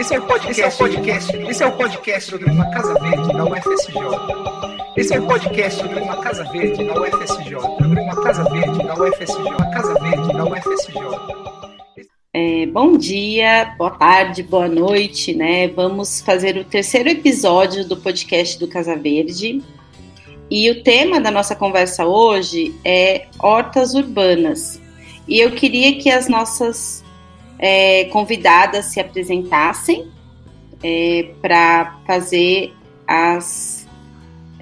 Esse é o podcast, esse é o podcast, esse é o podcast sobre uma casa verde da UFSJ. Esse é o podcast sobre uma casa verde da UFSJ. Sobre uma casa verde da UFSJ. Uma casa verde da UFSJ. É, bom dia, boa tarde, boa noite, né? Vamos fazer o terceiro episódio do podcast do Casa Verde. E o tema da nossa conversa hoje é hortas urbanas. E eu queria que as nossas é, convidadas se apresentassem é, para fazer as,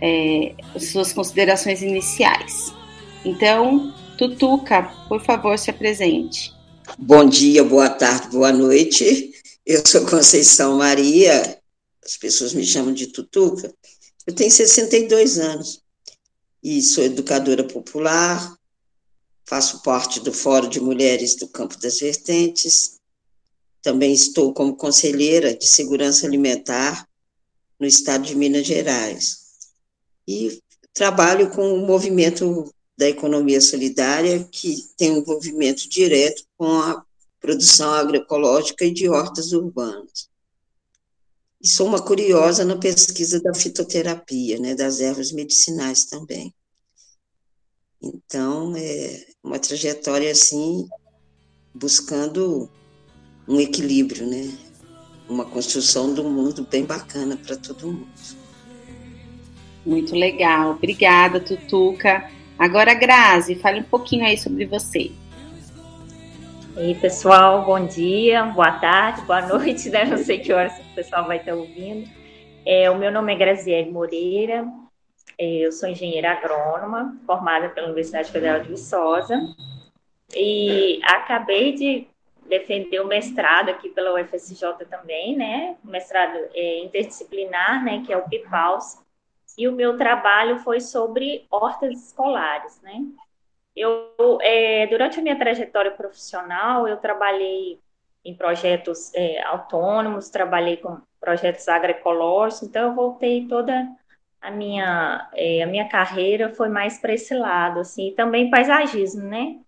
é, suas considerações iniciais. Então, Tutuca, por favor, se apresente. Bom dia, boa tarde, boa noite. Eu sou Conceição Maria, as pessoas me chamam de Tutuca. Eu tenho 62 anos e sou educadora popular, faço parte do Fórum de Mulheres do Campo das Vertentes, também estou como conselheira de segurança alimentar no estado de Minas Gerais. E trabalho com o movimento da economia solidária, que tem um envolvimento direto com a produção agroecológica e de hortas urbanas. E sou uma curiosa na pesquisa da fitoterapia, né, das ervas medicinais também. Então, é uma trajetória assim, buscando um equilíbrio, né? Uma construção do mundo bem bacana para todo mundo. Muito legal. Obrigada, Tutuca. Agora, Grazi, fale um pouquinho aí sobre você. E pessoal, bom dia, boa tarde, boa noite, né? Não sei que horas o pessoal vai estar ouvindo. É, o meu nome é Graziele Moreira, eu sou engenheira agrônoma, formada pela Universidade Federal de Viçosa, e acabei de defender o mestrado aqui pela UFSJ também, né? Mestrado é, interdisciplinar, né? Que é o PIPAUS. E o meu trabalho foi sobre hortas escolares, né? Eu, é, durante a minha trajetória profissional, eu trabalhei em projetos é, autônomos, trabalhei com projetos agroecológicos, então eu voltei toda a minha, é, a minha carreira foi mais para esse lado, assim, também paisagismo, né?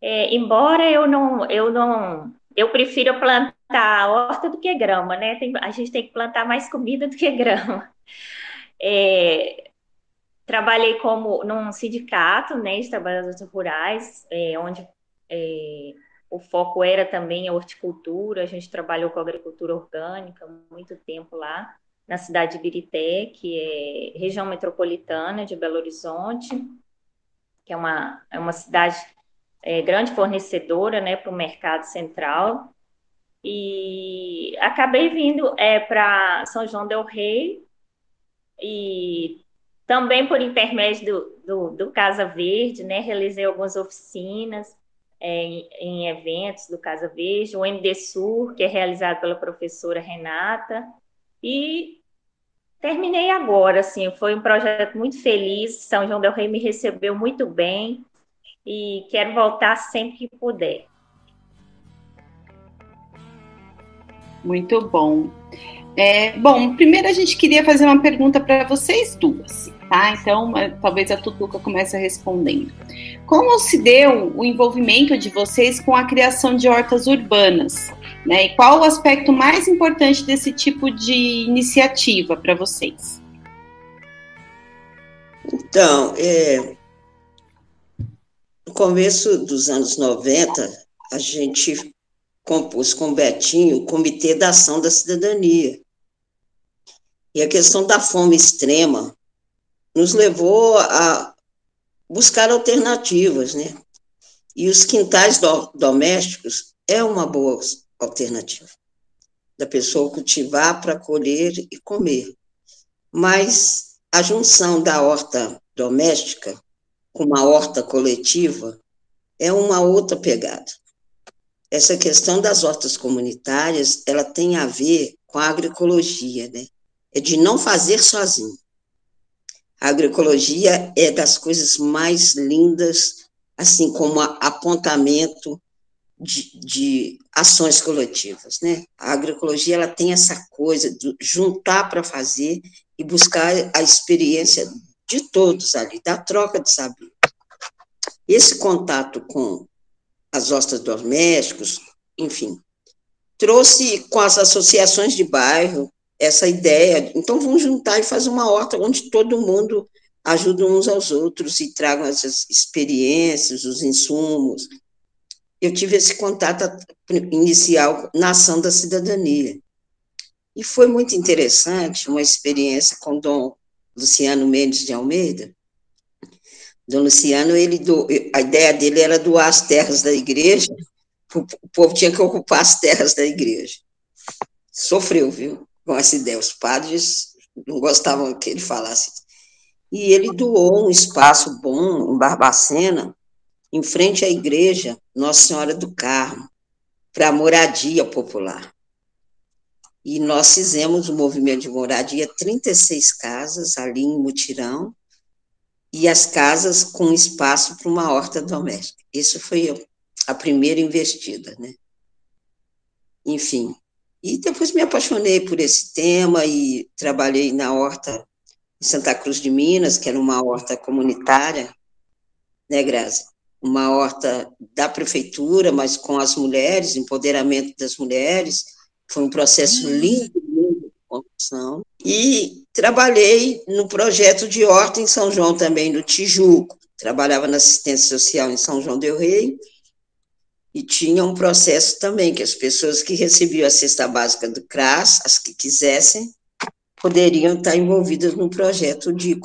É, embora eu não, eu não, eu prefiro plantar horta do que grama, né? Tem, a gente tem que plantar mais comida do que grama. É, trabalhei como num sindicato, né, de trabalhadores rurais, é, onde é, o foco era também a horticultura. A gente trabalhou com agricultura orgânica muito tempo lá na cidade de Birité, que é região metropolitana de Belo Horizonte, que é uma, é uma cidade é, grande fornecedora né, para o mercado central. E acabei vindo é, para São João Del Rei, e também por intermédio do, do, do Casa Verde, né, realizei algumas oficinas é, em, em eventos do Casa Verde, o MD Sur, que é realizado pela professora Renata, e terminei agora, assim, foi um projeto muito feliz, São João del Rei me recebeu muito bem e quero voltar sempre que puder. Muito bom. É, bom, primeiro a gente queria fazer uma pergunta para vocês duas, tá? Então, é, talvez a Tutuca comece respondendo. Como se deu o envolvimento de vocês com a criação de hortas urbanas? Né? E qual o aspecto mais importante desse tipo de iniciativa para vocês? Então, é, no começo dos anos 90, a gente compôs com o Betinho o Comitê da Ação da Cidadania. E a questão da fome extrema nos levou a buscar alternativas, né? E os quintais do, domésticos é uma boa alternativa da pessoa cultivar para colher e comer. Mas a junção da horta doméstica com uma horta coletiva é uma outra pegada. Essa questão das hortas comunitárias, ela tem a ver com a agroecologia, né? É de não fazer sozinho. A agroecologia é das coisas mais lindas, assim como apontamento de, de ações coletivas, né? A agroecologia ela tem essa coisa de juntar para fazer e buscar a experiência de todos ali, da troca de saber. Esse contato com as hostas domésticos, enfim, trouxe com as associações de bairro essa ideia. Então, vamos juntar e fazer uma horta onde todo mundo ajuda uns aos outros e tragam essas experiências, os insumos. Eu tive esse contato inicial na ação da cidadania. E foi muito interessante uma experiência com Dom Luciano Mendes de Almeida. Dom Luciano, ele do, a ideia dele era doar as terras da igreja, o povo tinha que ocupar as terras da igreja. Sofreu, viu, essa ideia. Os padres não gostavam que ele falasse. E ele doou um espaço bom em Barbacena, em frente à igreja Nossa Senhora do Carmo, para moradia popular. E nós fizemos o um movimento de moradia, 36 casas ali em Mutirão, e as casas com espaço para uma horta doméstica. Isso foi a primeira investida, né? Enfim. E depois me apaixonei por esse tema e trabalhei na horta em Santa Cruz de Minas, que era uma horta comunitária, né, Grazi? Uma horta da prefeitura, mas com as mulheres, empoderamento das mulheres, foi um processo uhum. lindo, lindo de construção. E trabalhei no projeto de horta em São João também, no Tijuco. Trabalhava na assistência social em São João del Rei. E tinha um processo também, que as pessoas que recebiam a cesta básica do CRAS, as que quisessem, poderiam estar envolvidas no projeto de,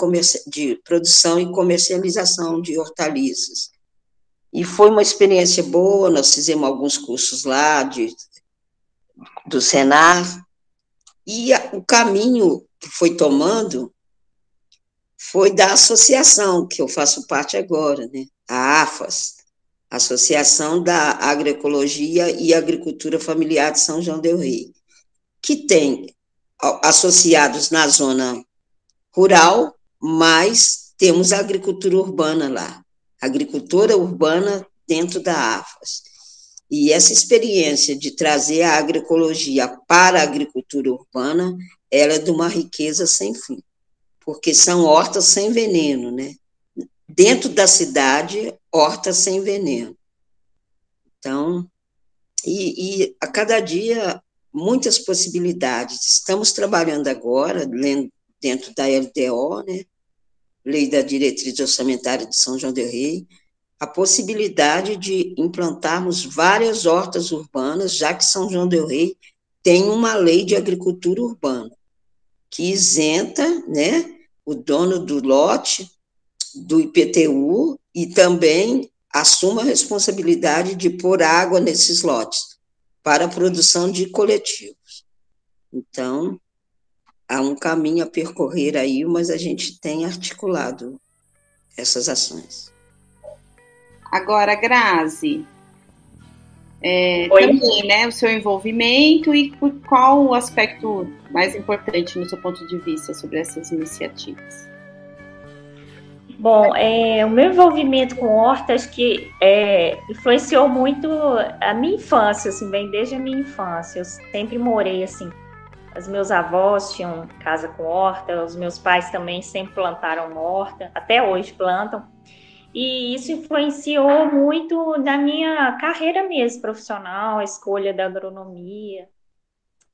de produção e comercialização de hortaliças. E foi uma experiência boa, nós fizemos alguns cursos lá de do Senar, e a, o caminho que foi tomando foi da associação, que eu faço parte agora, né? a AFAS, Associação da Agroecologia e Agricultura Familiar de São João del Rei, que tem associados na zona rural, mas temos a agricultura urbana lá, agricultura urbana dentro da AFAS. E essa experiência de trazer a agroecologia para a agricultura urbana, ela é de uma riqueza sem fim, porque são hortas sem veneno, né? Dentro da cidade, hortas sem veneno. Então, e, e a cada dia, muitas possibilidades. Estamos trabalhando agora, dentro da LDO, né? Lei da Diretriz Orçamentária de São João del Rei, a possibilidade de implantarmos várias hortas urbanas, já que São João del Rei tem uma lei de agricultura urbana, que isenta né, o dono do lote do IPTU e também assuma a responsabilidade de pôr água nesses lotes para a produção de coletivos. Então, há um caminho a percorrer aí, mas a gente tem articulado essas ações. Agora, Grazi, é, também, né, o seu envolvimento e qual o aspecto mais importante no seu ponto de vista sobre essas iniciativas? Bom, é, o meu envolvimento com hortas que é, influenciou muito a minha infância, assim, bem desde a minha infância. Eu sempre morei assim. Os meus avós tinham casa com horta, os meus pais também sempre plantaram horta, até hoje plantam e isso influenciou muito na minha carreira mesmo profissional, a escolha da agronomia.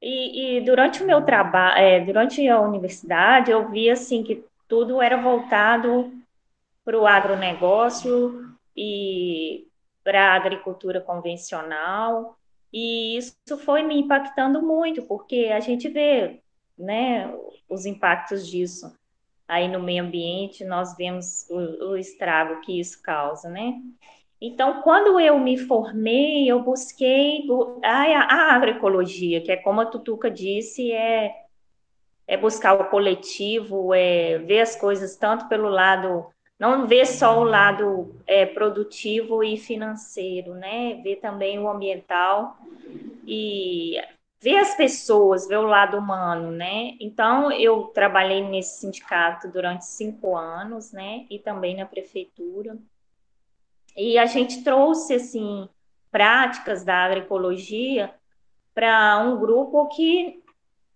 E, e durante o meu trabalho, é, durante a universidade, eu vi assim que tudo era voltado para o agronegócio e para a agricultura convencional. E isso foi me impactando muito, porque a gente vê né, os impactos disso aí no meio ambiente, nós vemos o, o estrago que isso causa, né? Então, quando eu me formei, eu busquei a, a agroecologia, que é como a Tutuca disse, é, é buscar o coletivo, é ver as coisas tanto pelo lado, não ver só o lado é, produtivo e financeiro, né? Ver também o ambiental e ver as pessoas, ver o lado humano, né? Então, eu trabalhei nesse sindicato durante cinco anos, né? E também na prefeitura. E a gente trouxe, assim, práticas da agroecologia para um grupo que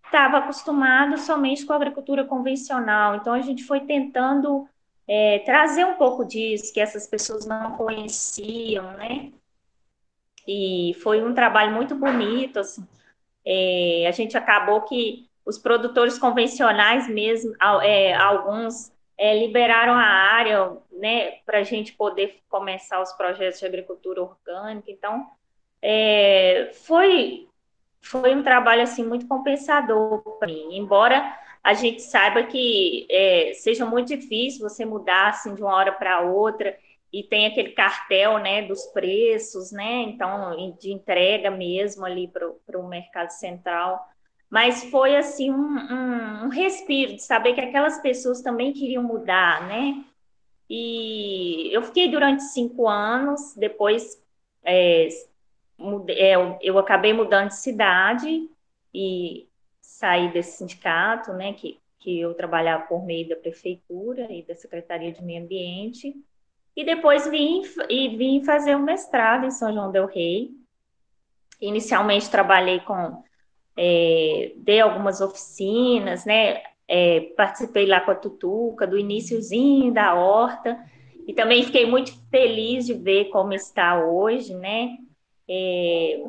estava acostumado somente com a agricultura convencional. Então, a gente foi tentando é, trazer um pouco disso, que essas pessoas não conheciam, né? e foi um trabalho muito bonito, assim. É, a gente acabou que os produtores convencionais mesmo, é, alguns é, liberaram a área, né, para a gente poder começar os projetos de agricultura orgânica. Então, é, foi foi um trabalho assim muito compensador para mim, embora a gente saiba que é, seja muito difícil você mudar assim de uma hora para outra e tem aquele cartel, né, dos preços, né, então, de entrega mesmo ali para o mercado central, mas foi, assim, um, um, um, respiro de saber que aquelas pessoas também queriam mudar, né, e eu fiquei durante cinco anos, depois é, é, eu acabei mudando de cidade e saí desse sindicato, né, que, que eu trabalhava por meio da prefeitura e da Secretaria de Meio Ambiente, e depois vim, e vim fazer um mestrado em São João del Rei. Inicialmente trabalhei com, é, dei algumas oficinas, né? É, participei lá com a Tutuca, do iníciozinho da horta, e também fiquei muito feliz de ver como está hoje, né? É,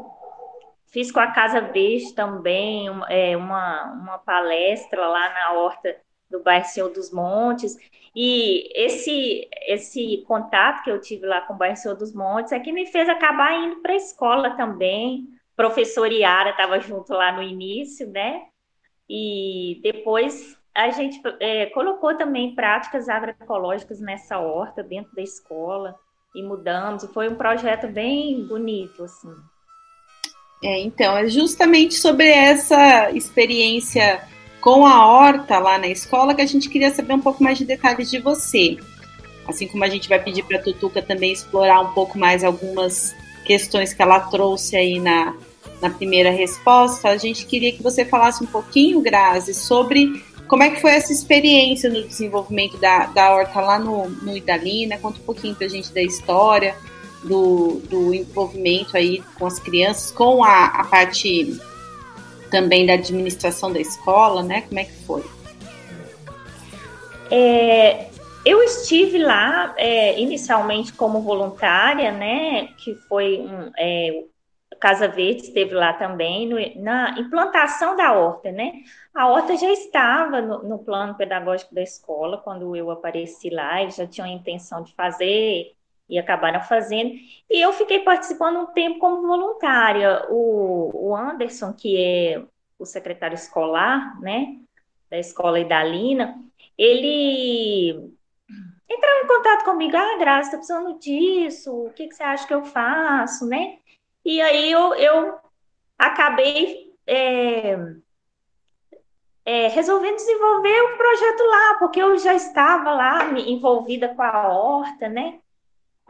fiz com a Casa Verde também é, uma, uma palestra lá na horta do bairro Senhor dos Montes, e esse, esse contato que eu tive lá com o bairro Senhor dos Montes é que me fez acabar indo para a escola também. Professor Iara estava junto lá no início, né? E depois a gente é, colocou também práticas agroecológicas nessa horta dentro da escola e mudamos. Foi um projeto bem bonito, assim. É, então, é justamente sobre essa experiência com a horta lá na escola que a gente queria saber um pouco mais de detalhes de você. Assim como a gente vai pedir para a Tutuca também explorar um pouco mais algumas questões que ela trouxe aí na, na primeira resposta, a gente queria que você falasse um pouquinho, Grazi, sobre como é que foi essa experiência no desenvolvimento da, da horta lá no, no Idalina, conta um pouquinho para a gente da história, do, do envolvimento aí com as crianças, com a, a parte também da administração da escola, né? Como é que foi? É, eu estive lá é, inicialmente como voluntária, né? Que foi um, é, Casa Verde esteve lá também no, na implantação da horta, né? A horta já estava no, no, plano pedagógico da escola quando eu apareci lá, eles já tinham a intenção de fazer e acabaram fazendo. E eu fiquei participando um tempo como voluntária. O, o Anderson, que é o secretário escolar, né, da escola Idalina, ele entrava em contato comigo, ah, Graça, estou precisando disso, o que, que, você acha que eu faço, né? E aí eu, eu acabei é, é, resolvendo desenvolver o um projeto lá, porque eu já estava lá envolvida com a horta, né?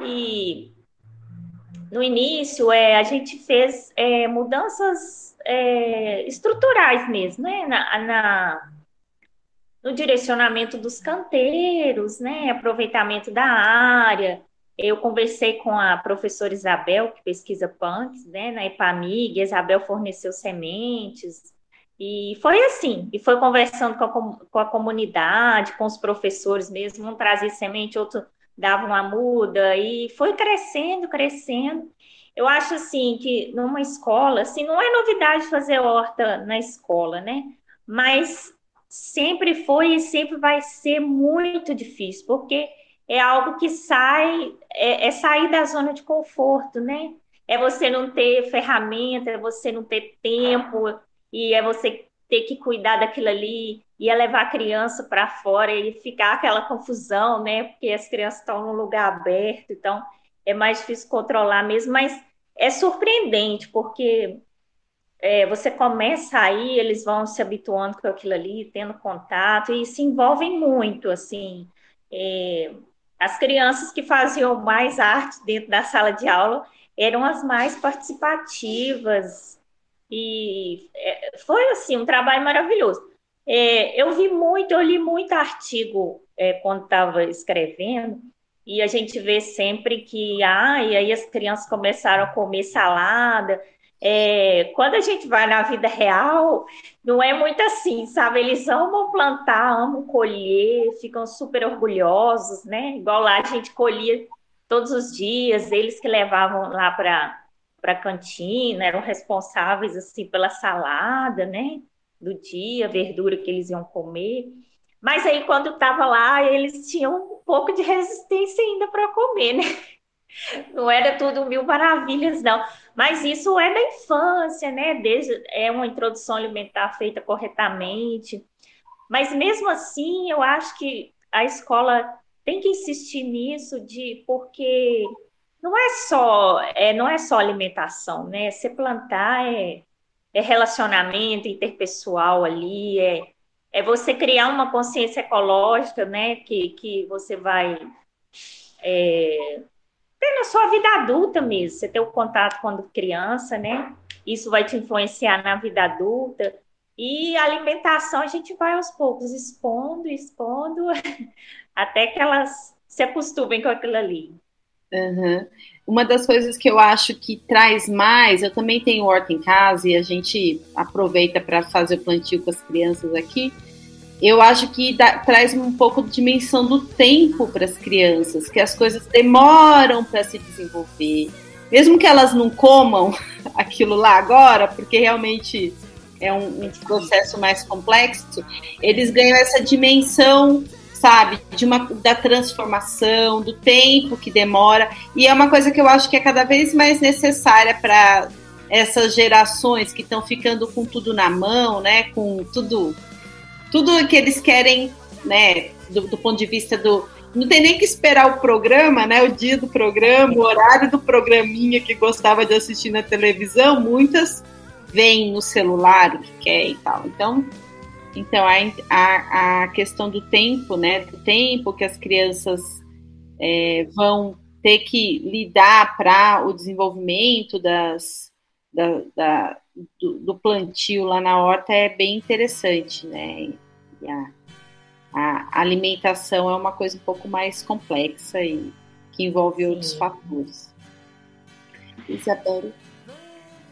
E no início é, a gente fez é, mudanças é, estruturais mesmo, né? Na, na, no direcionamento dos canteiros, né? Aproveitamento da área. Eu conversei com a professora Isabel, que pesquisa punks, né? Na EPAMIG, Isabel forneceu sementes. E foi assim, e foi conversando com a, com a comunidade, com os professores mesmo, um trazia semente, outro dava uma muda e foi crescendo, crescendo. Eu acho assim que numa escola, assim, não é novidade fazer horta na escola, né? Mas sempre foi e sempre vai ser muito difícil, porque é algo que sai, é, é sair da zona de conforto, né? É você não ter ferramenta, é você não ter tempo, e é você ter que cuidar daquilo ali, ia levar a criança para fora e ficar aquela confusão, né? Porque as crianças estão num lugar aberto, então é mais difícil controlar mesmo, mas é surpreendente, porque é, você começa aí, eles vão se habituando com aquilo ali, tendo contato, e se envolvem muito, assim. É, as crianças que faziam mais arte dentro da sala de aula eram as mais participativas, e é, foi, assim, um trabalho maravilhoso. É, eu vi muito, eu li muito artigo é, quando estava escrevendo, e a gente vê sempre que, ah, e aí as crianças começaram a comer salada. É, quando a gente vai na vida real, não é muito assim, sabe? Eles amam plantar, amam colher, ficam super orgulhosos, né? Igual lá a gente colhia todos os dias, eles que levavam lá para para cantina, eram responsáveis assim pela salada, né? Do dia, verdura que eles iam comer. Mas aí, quando estava lá, eles tinham um pouco de resistência ainda para comer, né? Não era tudo mil maravilhas, não. Mas isso é da infância, né? Desde, é uma introdução alimentar feita corretamente. Mas mesmo assim, eu acho que a escola tem que insistir nisso, de porque não é só é, não é só alimentação, né? Você plantar é, é relacionamento interpessoal ali, é, é você criar uma consciência ecológica, né? Que, que você vai é, ter na sua vida adulta mesmo. Você ter o contato quando criança, né? Isso vai te influenciar na vida adulta. E a alimentação a gente vai aos poucos expondo, expondo, até que elas se acostumem com aquilo ali. Uhum. Uma das coisas que eu acho que traz mais, eu também tenho horta em casa e a gente aproveita para fazer o plantio com as crianças aqui. Eu acho que dá, traz um pouco de dimensão do tempo para as crianças, que as coisas demoram para se desenvolver. Mesmo que elas não comam aquilo lá agora, porque realmente é um, um processo mais complexo, eles ganham essa dimensão sabe, de uma da transformação, do tempo que demora, e é uma coisa que eu acho que é cada vez mais necessária para essas gerações que estão ficando com tudo na mão, né, com tudo tudo que eles querem, né, do, do ponto de vista do não tem nem que esperar o programa, né? O dia do programa, o horário do programinha que gostava de assistir na televisão, muitas vêm no celular o que quer e tal. Então, então, a, a, a questão do tempo, né? Do tempo que as crianças é, vão ter que lidar para o desenvolvimento das, da, da do, do, plantio lá na horta é bem interessante, né? A, a alimentação é uma coisa um pouco mais complexa e que envolve Sim. outros fatores. Isabel.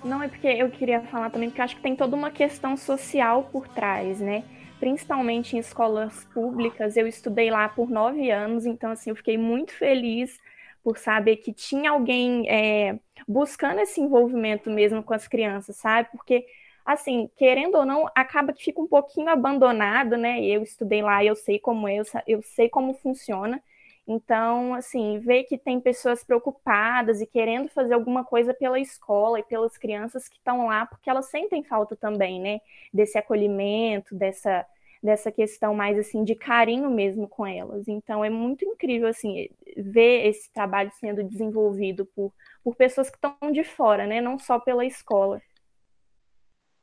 Não, é porque eu queria falar também, porque acho que tem toda uma questão social por trás, né? Principalmente em escolas públicas. Eu estudei lá por nove anos, então, assim, eu fiquei muito feliz por saber que tinha alguém é, buscando esse envolvimento mesmo com as crianças, sabe? Porque, assim, querendo ou não, acaba que fica um pouquinho abandonado, né? Eu estudei lá, eu sei como é, eu sei como funciona. Então, assim, ver que tem pessoas preocupadas e querendo fazer alguma coisa pela escola e pelas crianças que estão lá, porque elas sentem falta também, né? Desse acolhimento, dessa, dessa questão mais assim de carinho mesmo com elas. Então é muito incrível assim ver esse trabalho sendo desenvolvido por, por pessoas que estão de fora, né? Não só pela escola.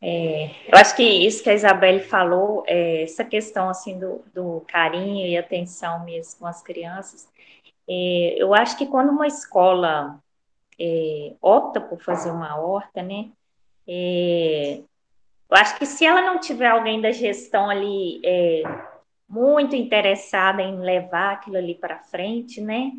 É, eu acho que isso que a Isabelle falou, é, essa questão assim do, do, carinho e atenção mesmo com as crianças, é, eu acho que quando uma escola é, opta por fazer uma horta, né, é, eu acho que se ela não tiver alguém da gestão ali é, muito interessada em levar aquilo ali para frente, né,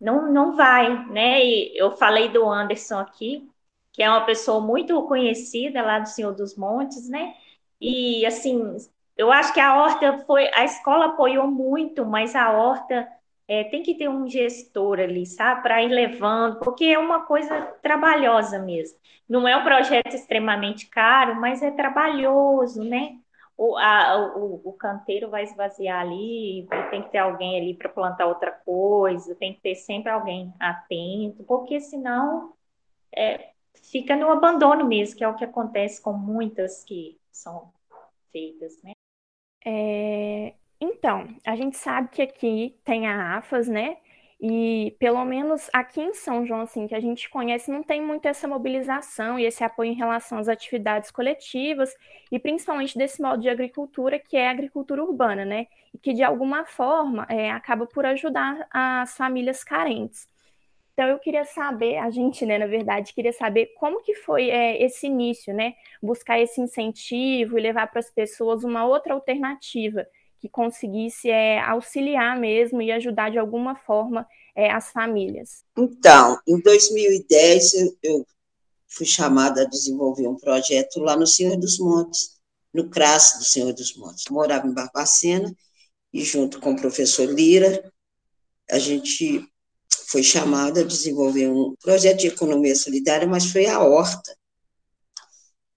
não, não vai, né, e eu falei do Anderson aqui, que é uma pessoa muito conhecida lá do Senhor dos Montes, né? E assim, eu acho que a horta foi, a escola apoiou muito, mas a horta é, tem que ter um gestor ali, sabe, para ir levando, porque é uma coisa trabalhosa mesmo. Não é um projeto extremamente caro, mas é trabalhoso, né? O, a, o, o canteiro vai esvaziar ali, tem que ter alguém ali para plantar outra coisa, tem que ter sempre alguém atento, porque senão é, fica no abandono mesmo, que é o que acontece com muitas que são feitas, né? É, então, a gente sabe que aqui tem a AFAS, né? E pelo menos aqui em São João, assim, que a gente conhece, não tem muito essa mobilização e esse apoio em relação às atividades coletivas e principalmente desse modo de agricultura que é a agricultura urbana, né? E que de alguma forma é, acaba por ajudar as famílias carentes. Então eu queria saber, a gente, né, na verdade, queria saber como que foi é, esse início, né? Buscar esse incentivo e levar para as pessoas uma outra alternativa que conseguisse é, auxiliar mesmo e ajudar de alguma forma é, as famílias. Então, em 2010 eu, fui chamada a desenvolver um projeto lá no Senhor dos Montes, no CRAS do Senhor dos Montes. Morava em Barbacena e junto com o professor Lira, a gente foi chamada a desenvolver um projeto de economia solidária, mas foi a horta.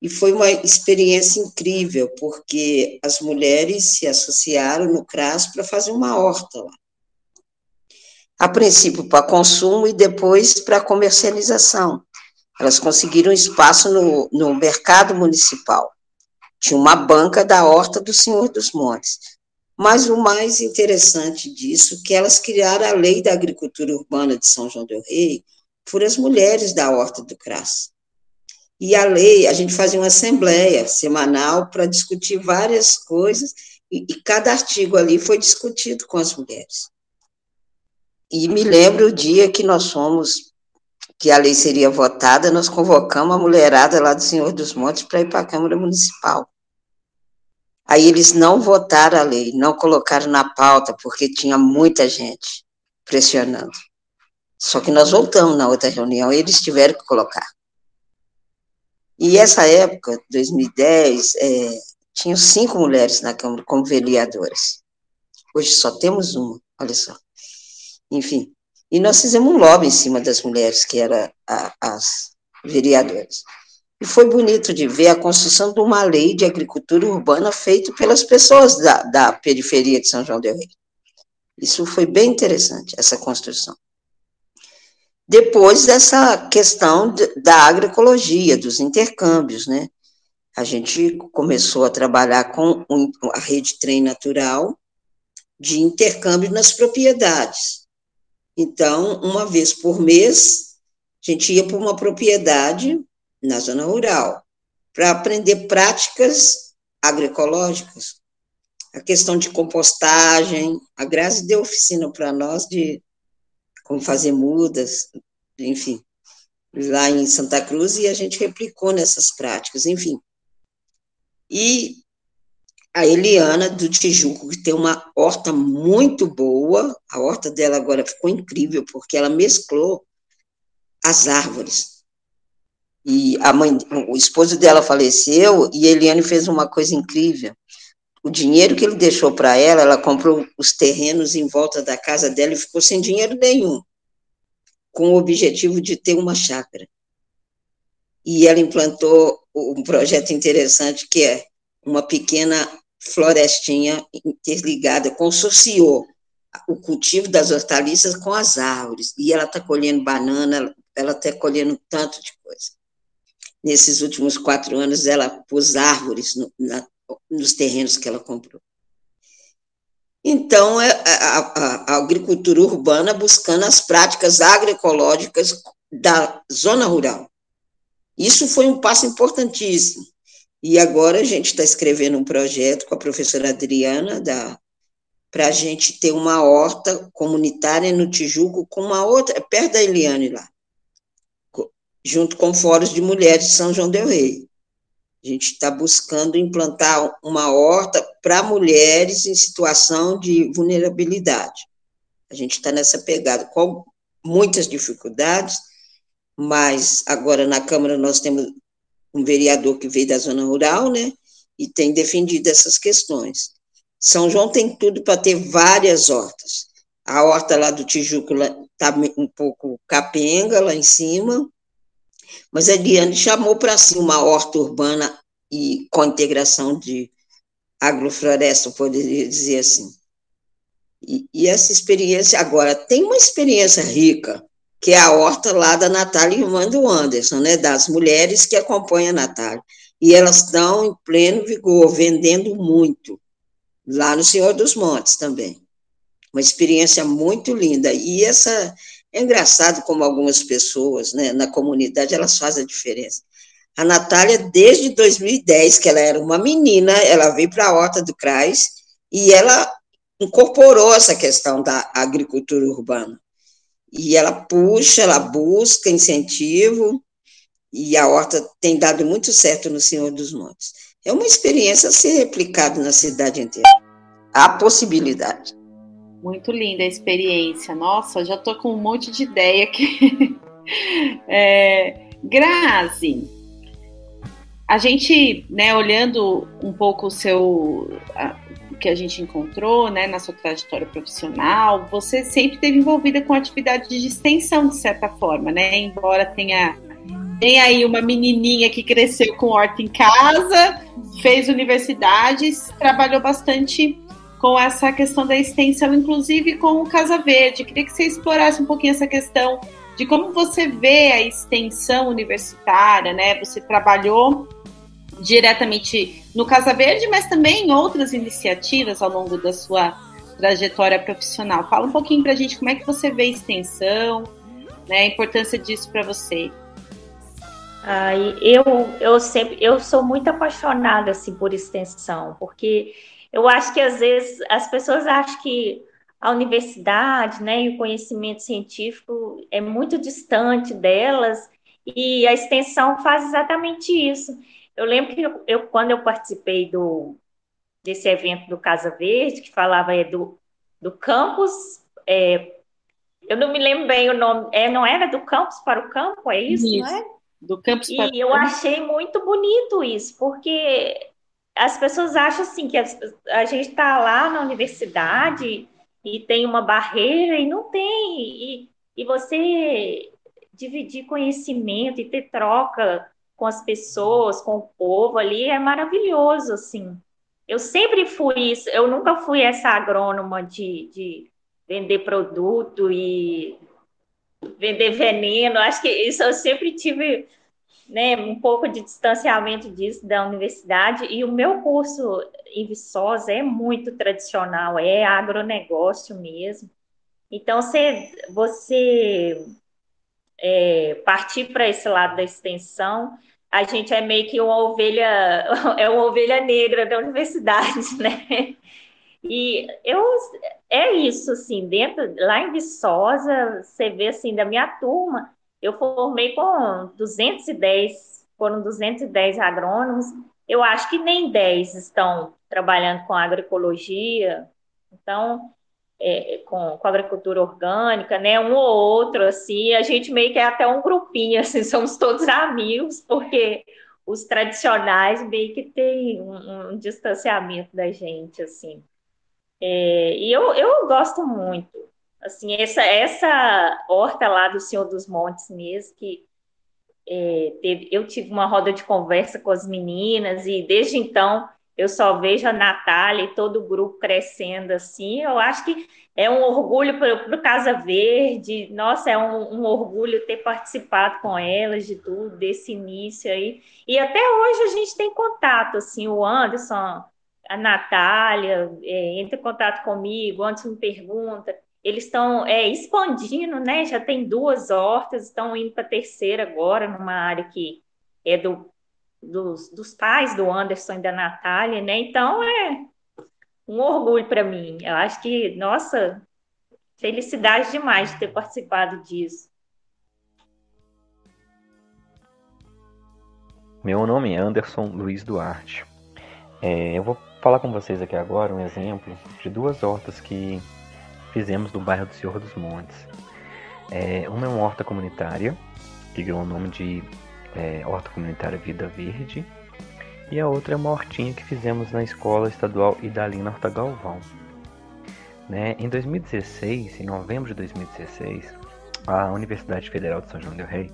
E foi uma experiência incrível, porque as mulheres se associaram no CRAS para fazer uma horta lá. A princípio para consumo e depois para comercialização. Elas conseguiram espaço no, no mercado municipal. Tinha uma banca da horta do Senhor dos Montes. Mas o mais interessante disso é que elas criaram a lei da agricultura urbana de São João del Rei por as mulheres da horta do CRAS. E a lei, a gente fazia uma assembleia semanal para discutir várias coisas, e, e, cada artigo ali foi discutido com as mulheres. E me lembro o dia que nós fomos, que a lei seria votada, nós convocamos a mulherada lá do Senhor dos Montes para ir para a Câmara Municipal. Aí eles não votaram a lei, não colocaram na pauta, porque tinha muita gente pressionando. Só que nós voltamos na outra reunião, eles tiveram que colocar. E essa época, 2010, é, tinham cinco mulheres na Câmara como vereadoras. Hoje só temos uma, olha só. Enfim, e nós fizemos um lobby em cima das mulheres, que eram as vereadoras. E foi bonito de ver a construção de uma lei de agricultura urbana feita pelas pessoas da, da periferia de São João del Rei. Isso foi bem interessante, essa construção. Depois dessa questão da agroecologia, dos intercâmbios, né? A gente começou a trabalhar com a rede trem natural de intercâmbio nas propriedades. Então, uma vez por mês, a gente ia para uma propriedade na zona rural, para aprender práticas agroecológicas. A questão de compostagem, a Grazi deu oficina para nós de como fazer mudas, enfim, lá em Santa Cruz, e a gente replicou nessas práticas, enfim. E a Eliana do Tijuco, que tem uma horta muito boa, a horta dela agora ficou incrível, porque ela mesclou as árvores. E a mãe, o esposo dela faleceu e Eliane fez uma coisa incrível. O dinheiro que ele deixou para ela, ela comprou os terrenos em volta da casa dela e ficou sem dinheiro nenhum, com o objetivo de ter uma chácara. E ela implantou um projeto interessante que é uma pequena florestinha interligada, consorciou o cultivo das hortaliças com as árvores. E ela está colhendo banana, ela está colhendo tanto de coisa nesses últimos quatro anos, ela pôs árvores no, na, nos terrenos que ela comprou. Então, é, a, a, a, agricultura urbana buscando as práticas agroecológicas da zona rural. Isso foi um passo importantíssimo. E agora a gente está escrevendo um projeto com a professora Adriana para a gente ter uma horta comunitária no Tijuco com uma outra, perto da Eliane lá, junto com fóruns de mulheres de São João del Rei. A gente está buscando implantar uma horta para mulheres em situação de vulnerabilidade. A gente está nessa pegada, com muitas dificuldades, mas agora na Câmara nós temos um vereador que veio da zona rural, né, e tem defendido essas questões. São João tem tudo para ter várias hortas. A horta lá do Tijuco está um pouco capenga lá em cima, mas a Eliane chamou para si uma horta urbana e com integração de agrofloresta, poderia dizer assim. E, e, essa experiência, agora, tem uma experiência rica, que é a horta lá da Natália, irmã do Anderson, né, das mulheres que acompanham a Natália. E elas estão em pleno vigor, vendendo muito, lá no Senhor dos Montes também. Uma experiência muito linda. E essa é engraçado como algumas pessoas né, na comunidade elas fazem a diferença. A Natália, desde 2010, que ela era uma menina, ela veio para a Horta do Crais e ela incorporou essa questão da agricultura urbana. E ela puxa, ela busca incentivo, e a horta tem dado muito certo no Senhor dos Montes. É uma experiência a ser replicada na cidade inteira. Há possibilidade. Muito linda a experiência. Nossa, já tô com um monte de ideia aqui. é, Grazi, a gente, né, olhando um pouco o seu, que a gente encontrou, né, na sua trajetória profissional, você sempre esteve envolvida com atividade de extensão, de certa forma, né? Embora tenha tem aí uma menininha que cresceu com horta em casa, fez universidades, trabalhou bastante com essa questão da extensão, inclusive com o Casa Verde. Queria que você explorasse um pouquinho essa questão de como você vê a extensão universitária, né? Você trabalhou diretamente no Casa Verde, mas também em outras iniciativas ao longo da sua trajetória profissional. Fala um pouquinho para a gente como é que você vê a extensão, né, a importância disso para você. Ai, eu, eu sempre, eu sou muito apaixonada assim por extensão, porque eu acho que às vezes as pessoas acham que a universidade, né, e o conhecimento científico é muito distante delas, e a extensão faz exatamente isso. Eu lembro que eu, eu quando eu participei do desse evento do Casa Verde, que falava é, do, do campus, é, eu não me lembro bem o nome, é, não era do campus para o campo, é isso, isso. não é? Do campus e para eu achei muito bonito isso, porque as pessoas acham assim que a, a gente está lá na universidade e tem uma barreira e não tem. E, e você dividir conhecimento e ter troca com as pessoas, com o povo ali é maravilhoso, assim. Eu sempre fui isso, eu nunca fui essa agrônoma de, de vender produto e vender veneno. Acho que isso eu sempre tive né, um pouco de distanciamento disso da universidade. E o meu curso em Viçosa é muito tradicional, é agronegócio mesmo. Então, você, você é, partir para esse lado da extensão, a gente é meio que uma ovelha, é uma ovelha negra da universidade, né? E eu é isso assim, dentro lá em Viçosa, você vê assim da minha turma, eu formei com 210, foram 210 agrônomos. Eu acho que nem 10 estão trabalhando com agroecologia. Então, é, com, com agricultura orgânica, né? Um ou outro, assim, a gente meio que é até um grupinho, assim, somos todos amigos, porque os tradicionais meio que tem um, um distanciamento da gente, assim. É, e eu, eu gosto muito, assim, essa, essa horta lá do Senhor dos Montes mesmo, que é, teve, eu tive uma roda de conversa com as meninas, e desde então eu só vejo a Natália e todo o grupo crescendo assim. Eu acho que é um orgulho para o Casa Verde, nossa, é um, um, orgulho ter participado com elas de tudo, desse início aí. E até hoje a gente tem contato, assim, o Anderson, a Natália, é, entra em contato comigo, Anderson me pergunta. Eles estão é, expandindo, né? Já tem duas hortas, estão indo para a terceira agora, numa área que é do dos, dos pais do Anderson e da Natália, né? Então é um orgulho para mim. Eu acho que, nossa, felicidade demais de ter participado disso. Meu nome é Anderson Luiz Duarte. É, eu vou falar com vocês aqui agora um exemplo de duas hortas que fizemos no bairro do Senhor dos Montes. É, uma é uma horta comunitária, que ganhou o nome de é, Horta Comunitária Vida Verde. E a outra é uma hortinha que fizemos na Escola Estadual Idalina Horta Galvão. Né? Em 2016, em novembro de 2016, a Universidade Federal de São João del Rei,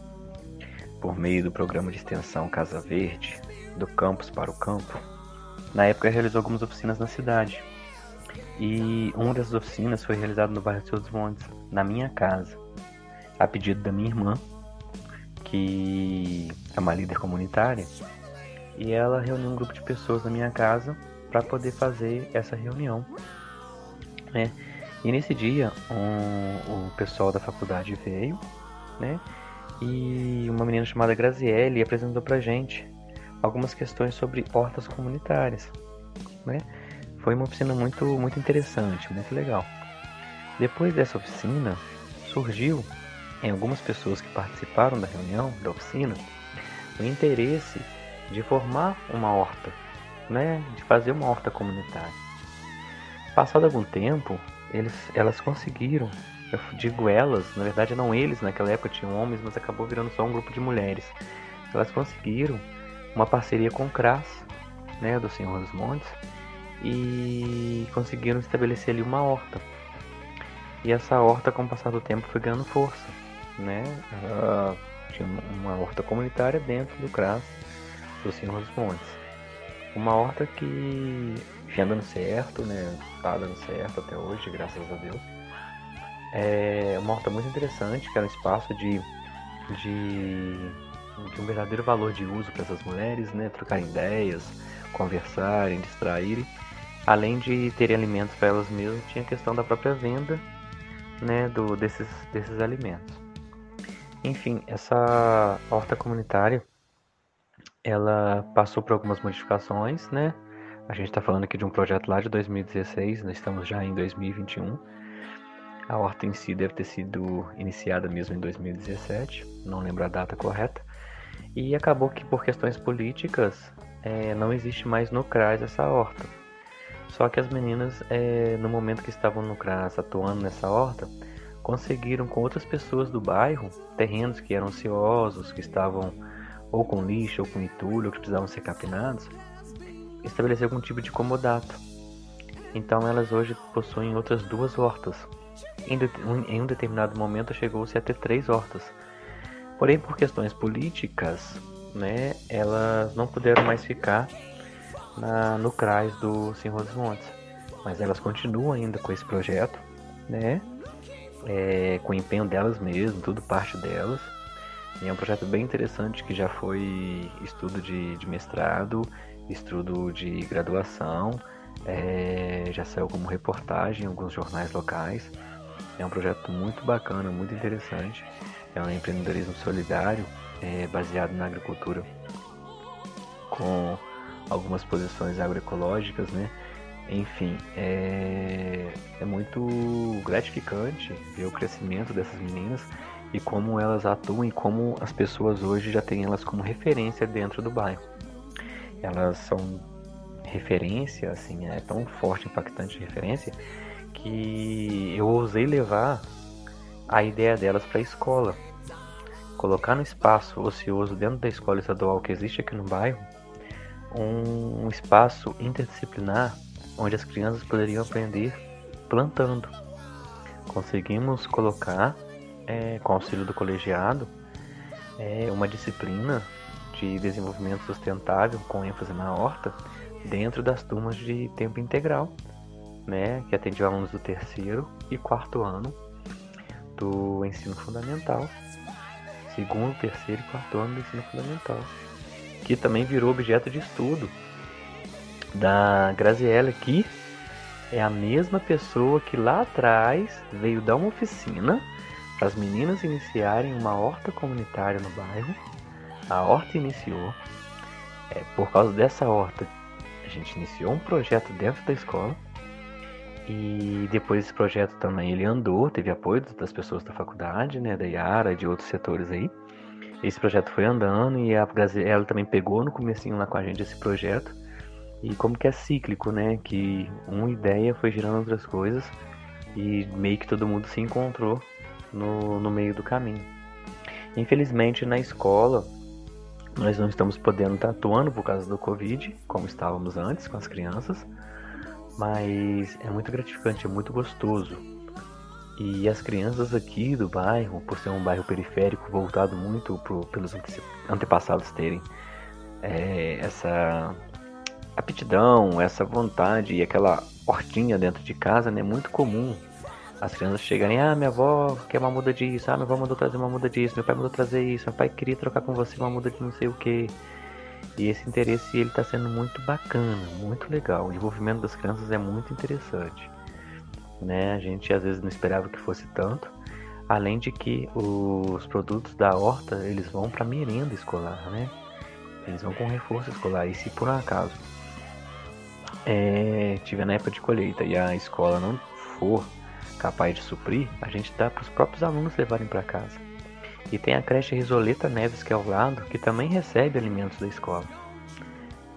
por meio do programa de extensão Casa Verde, do campus para o campo, na época realizou algumas oficinas na cidade. E uma dessas oficinas foi realizada no bairro dos Montes, na minha casa, a pedido da minha irmã, que é uma líder comunitária, e ela reuniu um grupo de pessoas na minha casa para poder fazer essa reunião. Né? E nesse dia, um, o pessoal da faculdade veio, né? E uma menina chamada Graziele apresentou pra gente algumas questões sobre hortas comunitárias, né? Foi uma oficina muito, muito interessante, muito legal. Depois dessa oficina, surgiu em algumas pessoas que participaram da reunião, da oficina, o interesse de formar uma horta, né, de fazer uma horta comunitária. Passado algum tempo, eles, elas conseguiram, eu digo elas, na verdade não eles, naquela época tinham homens, mas acabou virando só um grupo de mulheres. Elas conseguiram uma parceria com o CRAS, né, do Senhor dos Montes, e conseguiram estabelecer ali uma horta. E essa horta, com o passar do tempo, foi ganhando força, né? Tinha uma horta comunitária dentro do CRAS do Senhor dos Montes. Uma horta que vinha dando certo, né? Tá dando certo até hoje, graças a Deus. É uma horta muito interessante, que era um espaço de, de, de um verdadeiro valor de uso para essas mulheres, né? Trocarem ideias, conversarem, distraírem. Além de terem alimentos para elas mesmas, tinha a questão da própria venda né, do, desses, desses alimentos. Enfim, essa horta comunitária ela passou por algumas modificações, né? A gente está falando aqui de um projeto lá de 2016, nós estamos já em 2021. A horta em si deve ter sido iniciada mesmo em 2017, não lembro a data correta. E acabou que por questões políticas é, não existe mais no CRAS essa horta. Só que as meninas, é, no momento que estavam no CRAS atuando nessa horta, conseguiram com outras pessoas do bairro terrenos que eram ociosos, que estavam ou com lixo ou com entulho, ou que precisavam ser capinados, estabelecer algum tipo de comodato. Então elas hoje possuem outras duas hortas. Em, de, em um determinado momento chegou-se a ter três hortas. Porém, por questões políticas, né, elas não puderam mais ficar na, no CRAS do Senhor dos Montes. Mas elas continuam ainda com esse projeto, né? É, com o empenho delas mesmo, tudo parte delas. E é um projeto bem interessante que já foi estudo de, de mestrado, estudo de graduação, é, já saiu como reportagem em alguns jornais locais. É um projeto muito bacana, muito interessante. É um empreendedorismo solidário, é, baseado na agricultura, com algumas posições agroecológicas, né? Enfim, é, é muito gratificante ver o crescimento dessas meninas e como elas atuam e como as pessoas hoje já têm elas como referência dentro do bairro. Elas são referência, assim, é tão forte, impactante referência, que eu ousei levar a ideia delas para a escola. Colocar no espaço ocioso dentro da escola estadual que existe aqui no bairro um espaço interdisciplinar onde as crianças poderiam aprender plantando. Conseguimos colocar, é, com auxílio do colegiado, é, uma disciplina de desenvolvimento sustentável com ênfase na horta dentro das turmas de tempo integral, né, que atendiam alunos do terceiro e quarto ano do ensino fundamental, segundo, terceiro e quarto ano do ensino fundamental que também virou objeto de estudo da Graziella, que é a mesma pessoa que lá atrás veio dar uma oficina para as meninas iniciarem uma horta comunitária no bairro. A horta iniciou. É, por causa dessa horta, a gente iniciou um projeto dentro da escola. E depois esse projeto também ele andou, teve apoio das pessoas da faculdade, né, da Yara de outros setores aí. Esse projeto foi andando e a Gazela também pegou no comecinho lá com a gente esse projeto. E como que é cíclico, né? Que uma ideia foi girando outras coisas e meio que todo mundo se encontrou no, no meio do caminho. Infelizmente na escola nós não estamos podendo estar atuando por causa do Covid, como estávamos antes com as crianças, mas é muito gratificante, é muito gostoso e as crianças aqui do bairro, por ser um bairro periférico voltado muito pro, pelos antepassados terem é, essa aptidão, essa vontade e aquela hortinha dentro de casa, né? Muito comum as crianças chegarem, ah, minha avó quer uma muda disso, ah, minha avó mandou trazer uma muda disso, meu pai mandou trazer isso, meu pai queria trocar com você uma muda de não sei o que. E esse interesse ele está sendo muito bacana, muito legal. O envolvimento das crianças é muito interessante né? A gente às vezes não esperava que fosse tanto. Além de que os produtos da horta, eles vão para merenda escolar, né? Eles vão com reforço escolar. E se por um acaso é, tiver na época de colheita e a escola não for capaz de suprir, a gente dá para os próprios alunos levarem para casa. E tem a creche Risoleta Neves que é ao lado, que também recebe alimentos da escola.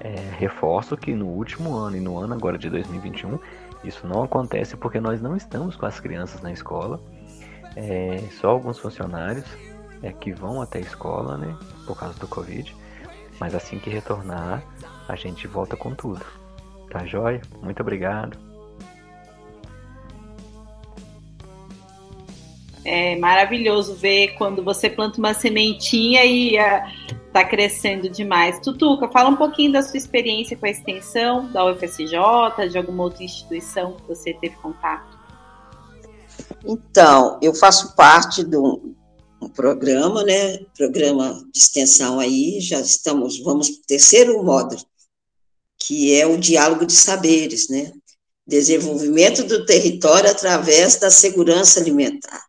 É, reforço que no último ano e no ano agora de 2021 isso não acontece porque nós não estamos com as crianças na escola. É, só alguns funcionários é, que vão até a escola, né? Por causa do Covid. Mas assim que retornar, a gente volta com tudo. Tá joia? Muito obrigado. É maravilhoso ver quando você planta uma sementinha e está crescendo demais. Tutuca, fala um pouquinho da sua experiência com a extensão da UFSJ, de alguma outra instituição que você teve contato. Então, eu faço parte do um programa, né? Programa de extensão aí, já estamos, vamos para o terceiro módulo, que é o diálogo de saberes, né? Desenvolvimento do território através da segurança alimentar.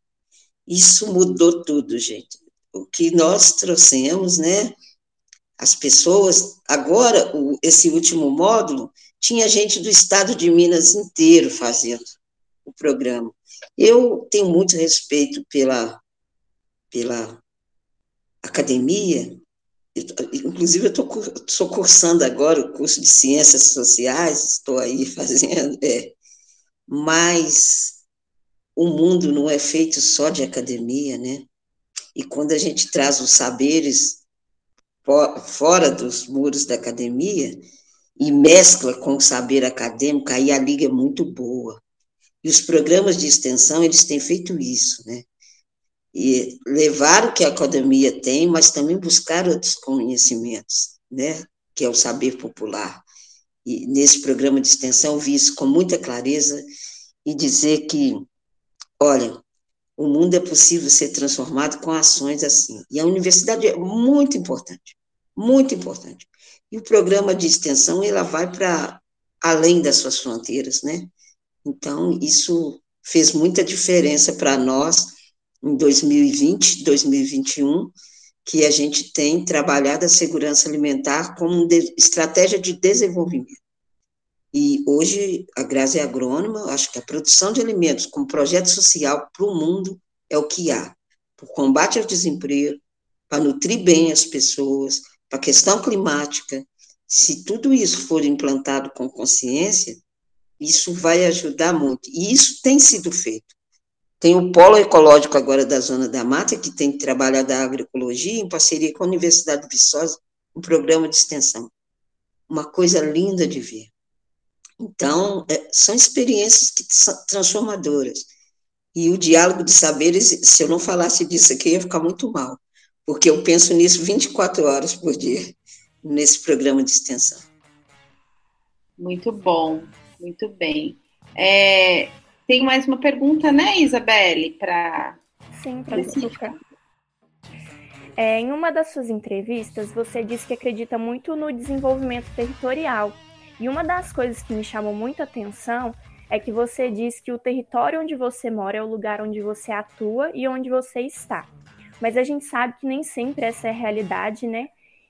Isso mudou tudo, gente. O que nós trouxemos, né? As pessoas, agora, o, esse último módulo, tinha gente do estado de Minas inteiro fazendo o programa. Eu tenho muito respeito pela, pela academia, inclusive eu estou cursando agora o curso de Ciências Sociais, estou aí fazendo, é, mas o mundo não é feito só de academia, né? E quando a gente traz os saberes fora dos muros da academia e mescla com o saber acadêmico, aí a liga é muito boa. E os programas de extensão, eles têm feito isso, né? E levar o que a academia tem, mas também buscar outros conhecimentos, né? Que é o saber popular. E nesse programa de extensão, vi isso com muita clareza e dizer que Olha, o mundo é possível ser transformado com ações assim. E a universidade é muito importante, muito importante. E o programa de extensão, ela vai para além das suas fronteiras, né? Então, isso fez muita diferença para nós em 2020, 2021, que a gente tem trabalhado a segurança alimentar como estratégia de desenvolvimento. E hoje a Grazi é agrônoma, acho que a produção de alimentos como projeto social para o mundo é o que há. Para o combate ao desemprego, para nutrir bem as pessoas, para a questão climática. Se tudo isso for implantado com consciência, isso vai ajudar muito. E isso tem sido feito. Tem o Polo Ecológico agora da Zona da Mata, que tem trabalhado a agroecologia em parceria com a Universidade de Viçosa, um programa de extensão. Uma coisa linda de ver. Então, é, são experiências que são transformadoras. E o diálogo de saberes, se eu não falasse disso aqui, ia ficar muito mal, porque eu penso nisso 24 horas por dia, nesse programa de extensão. Muito bom, muito bem. É, tem mais uma pergunta, né, Isabelle, para. Sim, para É, em uma das suas entrevistas, você disse que acredita muito no desenvolvimento territorial e uma das coisas que me chamou muita atenção é que você diz que o território onde você mora é o lugar onde você atua e onde você está. Mas a gente sabe que nem sempre essa é a realidade, né?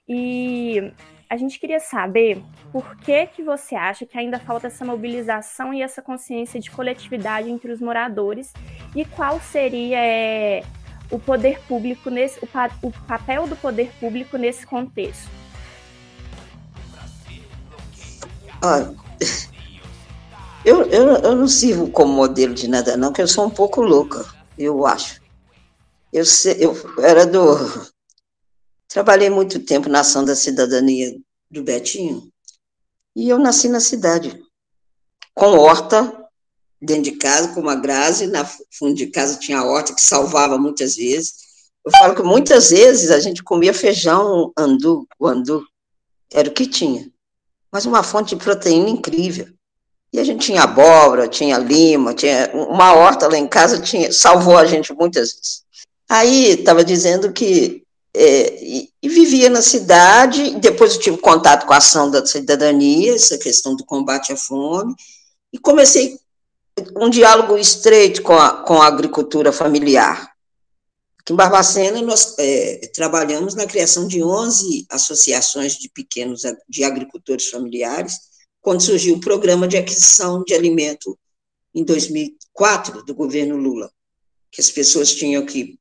E a gente queria saber por que que você acha que ainda falta essa mobilização e essa consciência de coletividade entre os moradores e qual seria é, o poder público nesse o, pa, o papel do poder público nesse contexto. Olha, eu, eu, eu não sirvo como modelo de nada, não, que eu sou um pouco louca, eu acho. Eu, eu era do. Trabalhei muito tempo na ação da cidadania do Betinho, e eu nasci na cidade, com horta dentro de casa, com uma grase, na fundo de casa tinha horta que salvava muitas vezes. Eu falo que muitas vezes a gente comia feijão andu, o andu, era o que tinha mas uma fonte de proteína incrível. E a gente tinha abóbora, tinha lima, tinha uma horta lá em casa, tinha, salvou a gente muitas vezes. Aí estava dizendo que é, e, e, vivia na cidade, depois eu tive contato com a ação da cidadania, essa questão do combate à fome, e comecei um diálogo estreito com a, com a agricultura familiar. Aqui em Barbacena, nós é, trabalhamos na criação de 11 associações de pequenos de agricultores familiares, quando surgiu o programa de aquisição de alimento em 2004 do governo Lula, que as pessoas tinham que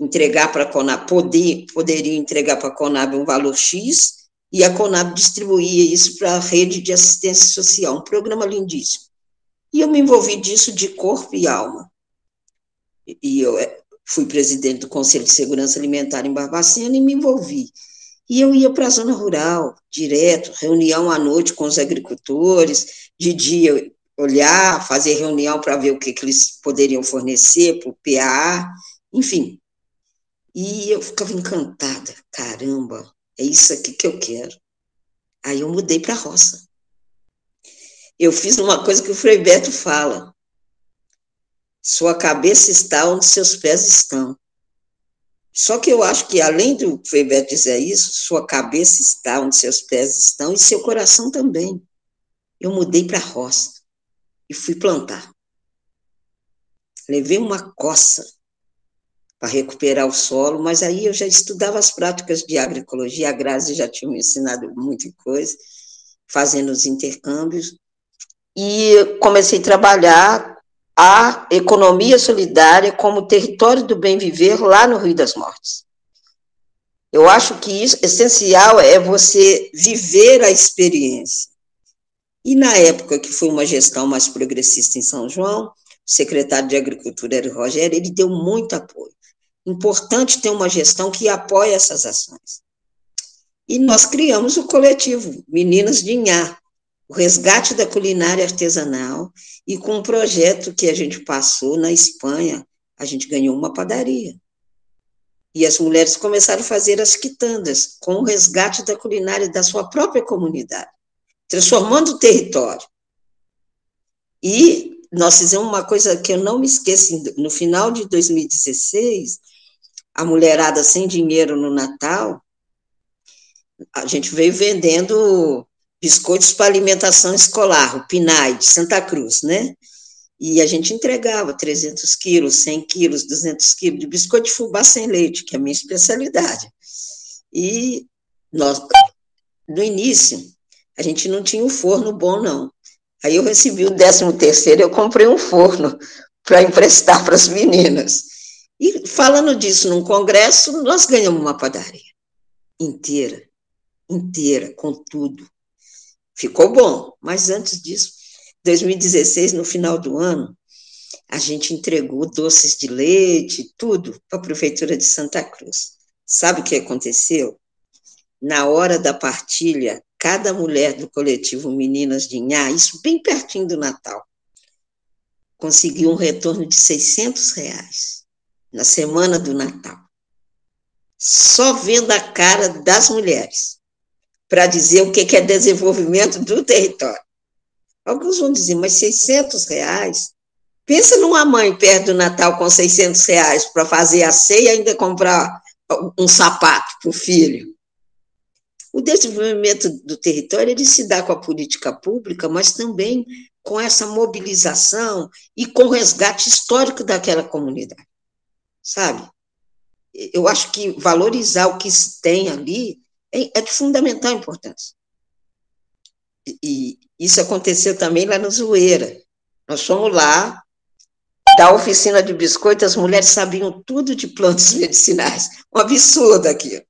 entregar para a Conab, poder, entregar para a Conab um valor X, e a Conab distribuía isso para a rede de assistência social, um programa lindíssimo. E eu me envolvi disso de corpo e alma. E eu, fui presidente do Conselho de Segurança Alimentar em Barbacena e me envolvi. E eu ia para a zona rural, direto, reunião à noite com os agricultores, de dia olhar, fazer reunião para ver o que, que eles poderiam fornecer para o PAA, enfim. E eu ficava encantada, caramba, é isso aqui que eu quero. Aí eu mudei para a roça. Eu fiz uma coisa que o Frei Beto fala, sua cabeça está onde seus pés estão. Só que eu acho que, além do Feber dizer isso, sua cabeça está onde seus pés estão e seu coração também. Eu mudei para a roça e fui plantar. Levei uma coça para recuperar o solo, mas aí eu já estudava as práticas de agroecologia, a Grazi já tinha me ensinado muita coisa, fazendo os intercâmbios, e comecei a trabalhar a economia solidária como território do bem viver lá no Rio das Mortes. Eu acho que isso essencial é você viver a experiência. E na época que foi uma gestão mais progressista em São João, o secretário de Agricultura era o Rogério, ele deu muito apoio. Importante ter uma gestão que apoie essas ações. E nós criamos o coletivo Meninas de Inhá, o resgate da culinária artesanal, e com um projeto que a gente passou na Espanha, a gente ganhou uma padaria. E as mulheres começaram a fazer as quitandas, com o resgate da culinária da sua própria comunidade, transformando o território. E nós fizemos uma coisa que eu não me esqueço, no final de 2016, a mulherada sem dinheiro no Natal, a gente veio vendendo biscoitos para alimentação escolar, o PNAE, de Santa Cruz, né? E a gente entregava 300 quilos, 100 quilos, 200 quilos de biscoito de fubá sem leite, que é a minha especialidade. E nós, no início, a gente não tinha um forno bom, não. Aí eu recebi o 13 terceiro, eu comprei um forno para emprestar para as meninas. E falando disso num congresso, nós ganhamos uma padaria inteira, inteira, com tudo. Ficou bom, mas antes disso, 2016, no final do ano, a gente entregou doces de leite, tudo, para a Prefeitura de Santa Cruz. Sabe o que aconteceu? Na hora da partilha, cada mulher do coletivo Meninas de Inhá, isso bem pertinho do Natal, conseguiu um retorno de 600 reais na semana do Natal. Só vendo a cara das mulheres para dizer o que é desenvolvimento do território. Alguns vão dizer, mas 600 reais? Pensa numa mãe perto do Natal com 600 reais para fazer a ceia e ainda comprar um sapato para o filho. O desenvolvimento do território ele se dá com a política pública, mas também com essa mobilização e com o resgate histórico daquela comunidade, sabe? Eu acho que valorizar o que se tem ali é, é de fundamental importância. E, isso aconteceu também lá no Zoeira. Nós fomos lá, da oficina de biscoito, as mulheres sabiam tudo de plantas medicinais. Um absurdo aquilo.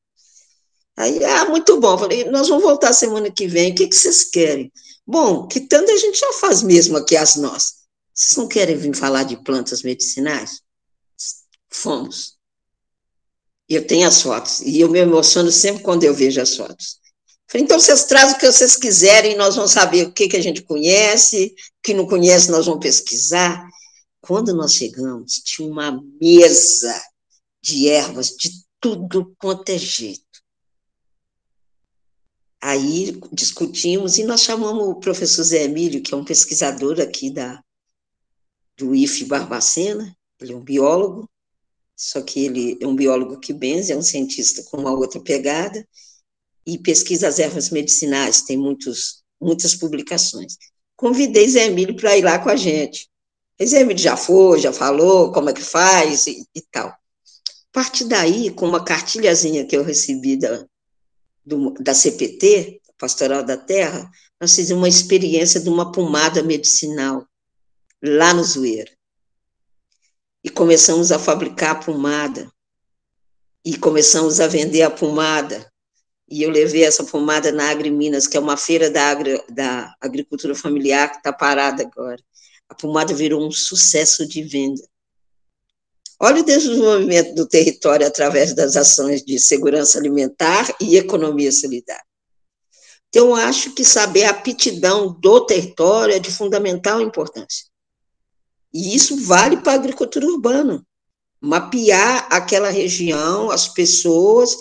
Aí, ah, muito bom. Falei, nós vamos voltar semana que vem. O que, que vocês querem? Bom, que tanto a gente já faz mesmo aqui as nossas. Vocês não querem vir falar de plantas medicinais? Fomos. Eu tenho as fotos. E eu me emociono sempre quando eu vejo as fotos. Falei, então vocês trazem o que vocês quiserem, nós vamos saber o que, que a gente conhece, o que não conhece, nós vamos pesquisar. Quando nós chegamos, tinha uma mesa de ervas de tudo quanto é jeito. Aí discutimos e nós chamamos o professor Zé Emílio, que é um pesquisador aqui da, do IFE Barbacena, ele é um biólogo, só que ele é um biólogo que benze, é um cientista com uma outra pegada, e pesquisa as ervas medicinais, tem muitos, muitas publicações. Convidei Zé Emílio para ir lá com a gente. Zé Emílio já foi, já falou como é que faz e, e tal. A partir daí, com uma cartilhazinha que eu recebi da, do, da CPT, Pastoral da Terra, nós fizemos uma experiência de uma pomada medicinal lá no Zoeira e começamos a fabricar a pomada. E começamos a vender a pomada. E eu levei essa pomada na Agri Minas, que é uma feira da, agri, da agricultura familiar que está parada agora. A pomada virou um sucesso de venda. Olha o desenvolvimento do território através das ações de segurança alimentar e economia solidária. Então, acho que saber a aptidão do território é de fundamental importância. E isso vale para a agricultura urbana. Mapear aquela região, as pessoas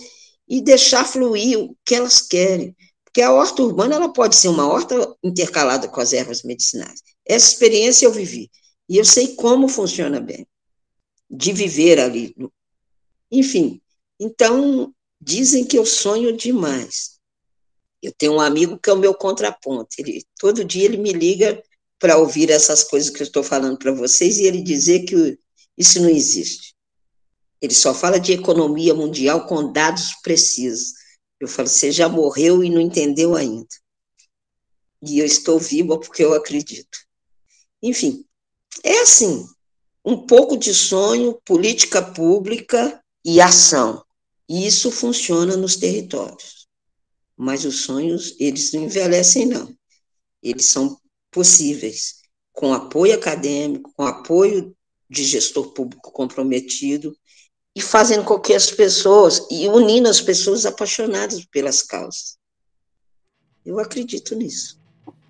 e deixar fluir o que elas querem. Porque a horta urbana ela pode ser uma horta intercalada com as ervas medicinais. Essa experiência eu vivi. E eu sei como funciona bem. De viver ali. Enfim, então, dizem que eu sonho demais. Eu tenho um amigo que é o meu contraponto. Ele, todo dia ele me liga para ouvir essas coisas que eu estou falando para vocês e ele dizer que isso não existe. Ele só fala de economia mundial com dados precisos. Eu falo, você já morreu e não entendeu ainda. E eu estou viva porque eu acredito. Enfim, é assim, um pouco de sonho, política pública e ação. E isso funciona nos territórios. Mas os sonhos, eles não envelhecem, não. Eles são possíveis, com apoio acadêmico, com apoio de gestor público comprometido e fazendo com que as pessoas, e unindo as pessoas apaixonadas pelas causas. Eu acredito nisso.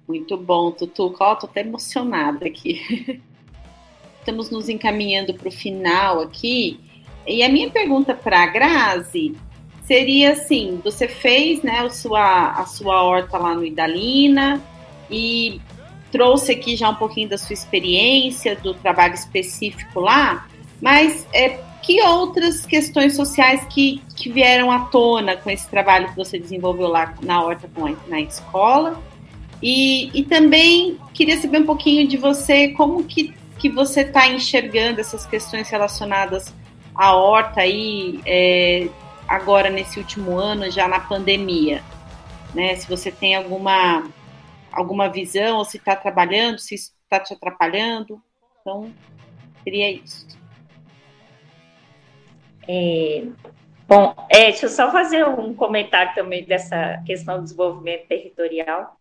Muito bom, Tutu. Estou até emocionada aqui. Estamos nos encaminhando para o final aqui. E a minha pergunta para a Grazi seria assim: você fez né, a, sua, a sua horta lá no Idalina e trouxe aqui já um pouquinho da sua experiência, do trabalho específico lá, mas é, que outras questões sociais que, que vieram à tona com esse trabalho que você desenvolveu lá na horta a, na escola? E, e também queria saber um pouquinho de você, como que, que você está enxergando essas questões relacionadas à horta aí, é, agora nesse último ano, já na pandemia. Né? Se você tem alguma, alguma visão, ou se está trabalhando, se está te atrapalhando. Então, seria isso. É, bom, é, deixa eu só fazer um comentário também dessa questão do desenvolvimento territorial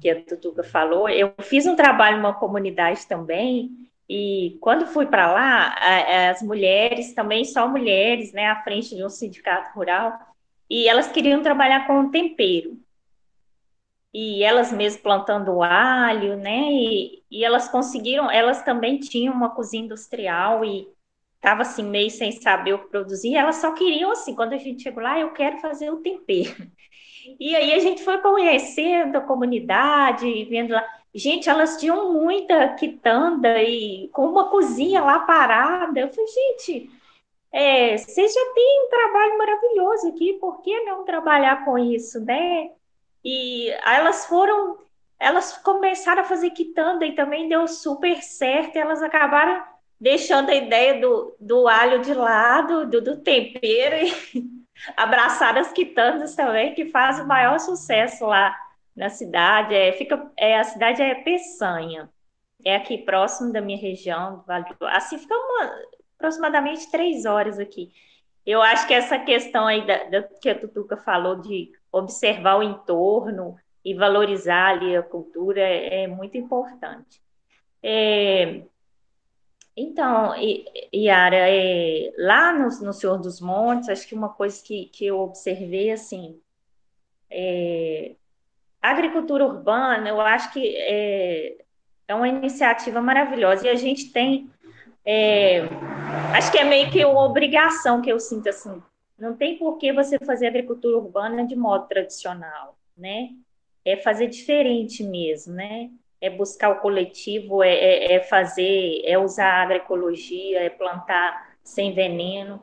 que a Tutuca falou. Eu fiz um trabalho numa comunidade também, e quando fui para lá, as mulheres, também só mulheres, né, à frente de um sindicato rural, e elas queriam trabalhar com tempero. E elas mesmas plantando alho, né, e, e elas conseguiram, elas também tinham uma cozinha industrial e estava assim meio sem saber o que produzir, elas só queriam assim, quando a gente chegou lá, eu quero fazer o tempero. E aí a gente foi conhecendo a comunidade, vendo lá. Gente, elas tinham muita quitanda e com uma cozinha lá parada. Eu falei, gente, é, vocês já têm um trabalho maravilhoso aqui, por que não trabalhar com isso, né? E elas foram, elas começaram a fazer quitanda e também deu super certo, elas acabaram deixando a ideia do, do alho de lado, do, do tempero, e abraçaram as quitandas também, que faz o maior sucesso lá na cidade. É, fica, é, a cidade é Peçanha, é aqui próximo da minha região, assim fica uma, aproximadamente três horas aqui. Eu acho que essa questão aí da, da, que a Tutuca falou de observar o entorno e valorizar ali a cultura é, é muito importante. É, então, Yara, é, lá no, no Senhor dos Montes, acho que uma coisa que, que eu observei, assim, é, a agricultura urbana, eu acho que é, é uma iniciativa maravilhosa, e a gente tem, é, acho que é meio que uma obrigação que eu sinto, assim, não tem por que você fazer agricultura urbana de modo tradicional, né? É fazer diferente mesmo, né? é buscar o coletivo, é, é, é fazer, é usar a agroecologia, é plantar sem veneno.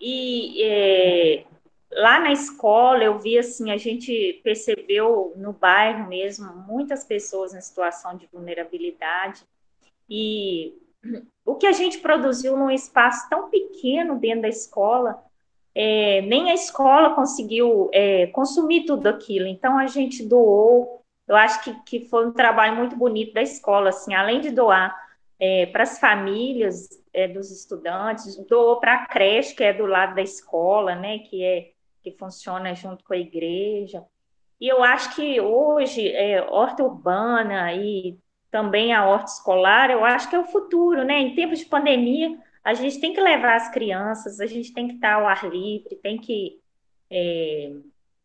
E é, lá na escola eu vi assim, a gente percebeu no bairro mesmo muitas pessoas em situação de vulnerabilidade e o que a gente produziu num espaço tão pequeno dentro da escola, é, nem a escola conseguiu é, consumir tudo aquilo. Então a gente doou eu acho que, que foi um trabalho muito bonito da escola, assim, além de doar é, para as famílias é, dos estudantes, doou para a creche, que é do lado da escola, né, que é que funciona junto com a igreja. E eu acho que hoje, é, horta urbana e também a horta escolar, eu acho que é o futuro, né? Em tempos de pandemia, a gente tem que levar as crianças, a gente tem que estar ao ar livre, tem que é,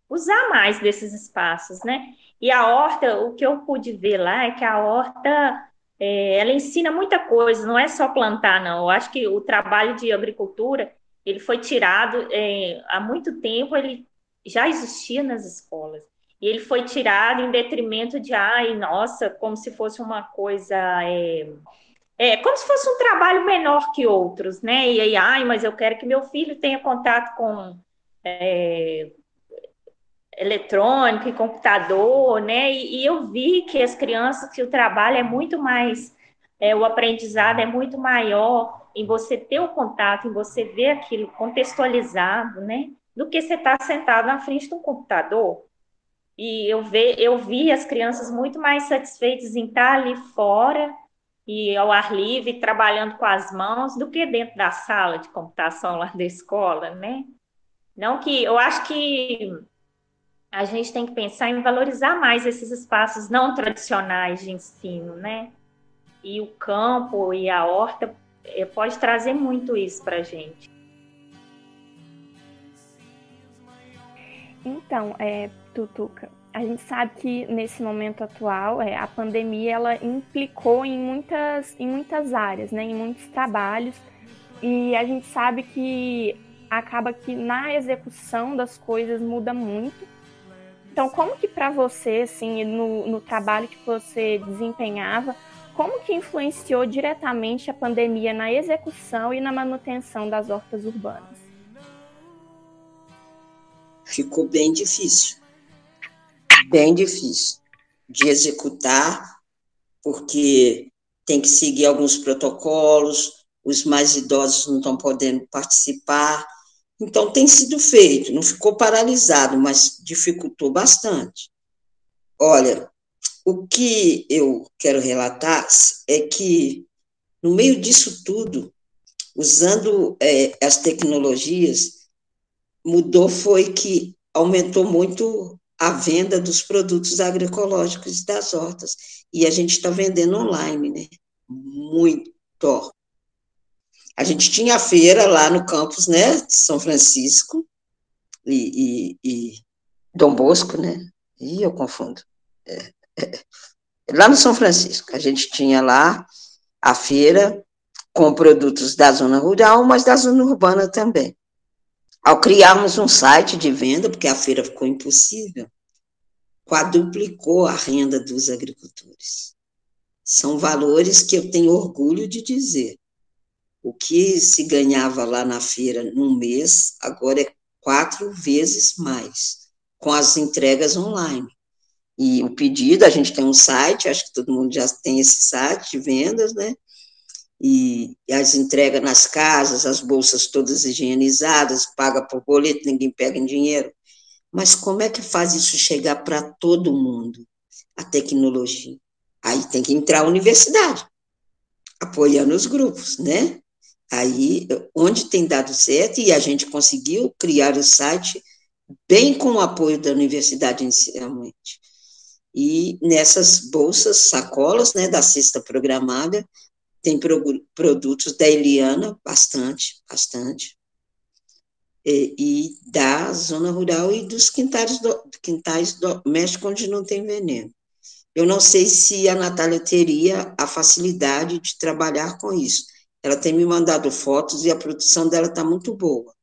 usar mais desses espaços, né? E a horta, o que eu pude ver lá é que a horta, é, ela ensina muita coisa, não é só plantar, não. Eu acho que o trabalho de agricultura, ele foi tirado é, há muito tempo, ele já existia nas escolas. E ele foi tirado em detrimento de, ai, nossa, como se fosse uma coisa. É, como se fosse um trabalho menor que outros, né? E aí, ai, mas eu quero que meu filho tenha contato com é, eletrônico e computador, né? E, e, eu vi que as crianças, que o trabalho é muito mais, é, o aprendizado é muito maior em você ter o contato, em você ver aquilo contextualizado, né? Do que você estar tá sentado na frente de um computador. E eu, ve, eu vi as crianças muito mais satisfeitas em estar ali fora e ao ar livre, trabalhando com as mãos, do que dentro da sala de computação lá da escola, né? Não que eu acho que a gente tem que pensar em valorizar mais esses espaços não tradicionais de ensino, né? E o campo e a horta eh, pode trazer muito isso para a gente. Então, é, Tutuca, a gente sabe que nesse momento atual, é, a pandemia ela implicou em muitas, em muitas áreas, né, em muitos trabalhos, e a gente sabe que acaba que na execução das coisas muda muito. Então, como que para você, assim, no, no trabalho que você desempenhava, como que influenciou diretamente a pandemia na execução e na manutenção das hortas urbanas? Ficou bem difícil bem difícil de executar, porque tem que seguir alguns protocolos, os mais idosos não estão podendo participar. Então, tem sido feito, não ficou paralisado, mas dificultou bastante. Olha, o que eu quero relatar é que, no meio disso tudo, usando é, as tecnologias, mudou foi que aumentou muito a venda dos produtos agroecológicos das hortas. E a gente está vendendo online, né? Muito. A gente tinha a feira lá no campus, né, de São Francisco e, e, e Dom Bosco, né? E eu confundo. É, é, lá no São Francisco, a gente tinha lá a feira com produtos da zona rural, mas da zona urbana também. Ao criarmos um site de venda, porque a feira ficou impossível, quadruplicou a renda dos agricultores. São valores que eu tenho orgulho de dizer. O que se ganhava lá na feira num mês, agora é quatro vezes mais, com as entregas online. E o pedido, a gente tem um site, acho que todo mundo já tem esse site de vendas, né? E, as entregas nas casas, as bolsas todas higienizadas, paga por boleto, ninguém pega em dinheiro. Mas como é que faz isso chegar para todo mundo? A tecnologia. Aí tem que entrar a universidade, apoiando os grupos, né? Aí, onde tem dado certo, e a gente conseguiu criar o site bem com o apoio da universidade inicialmente. E nessas bolsas, sacolas, né, da cesta programada, tem produtos da Eliana, bastante, bastante, e, e, da zona rural e dos quintais, do, quintais domésticos onde não tem veneno. Eu não sei se a Natália teria a facilidade de trabalhar com isso. Ela tem me mandado fotos e a produção dela está muito boa.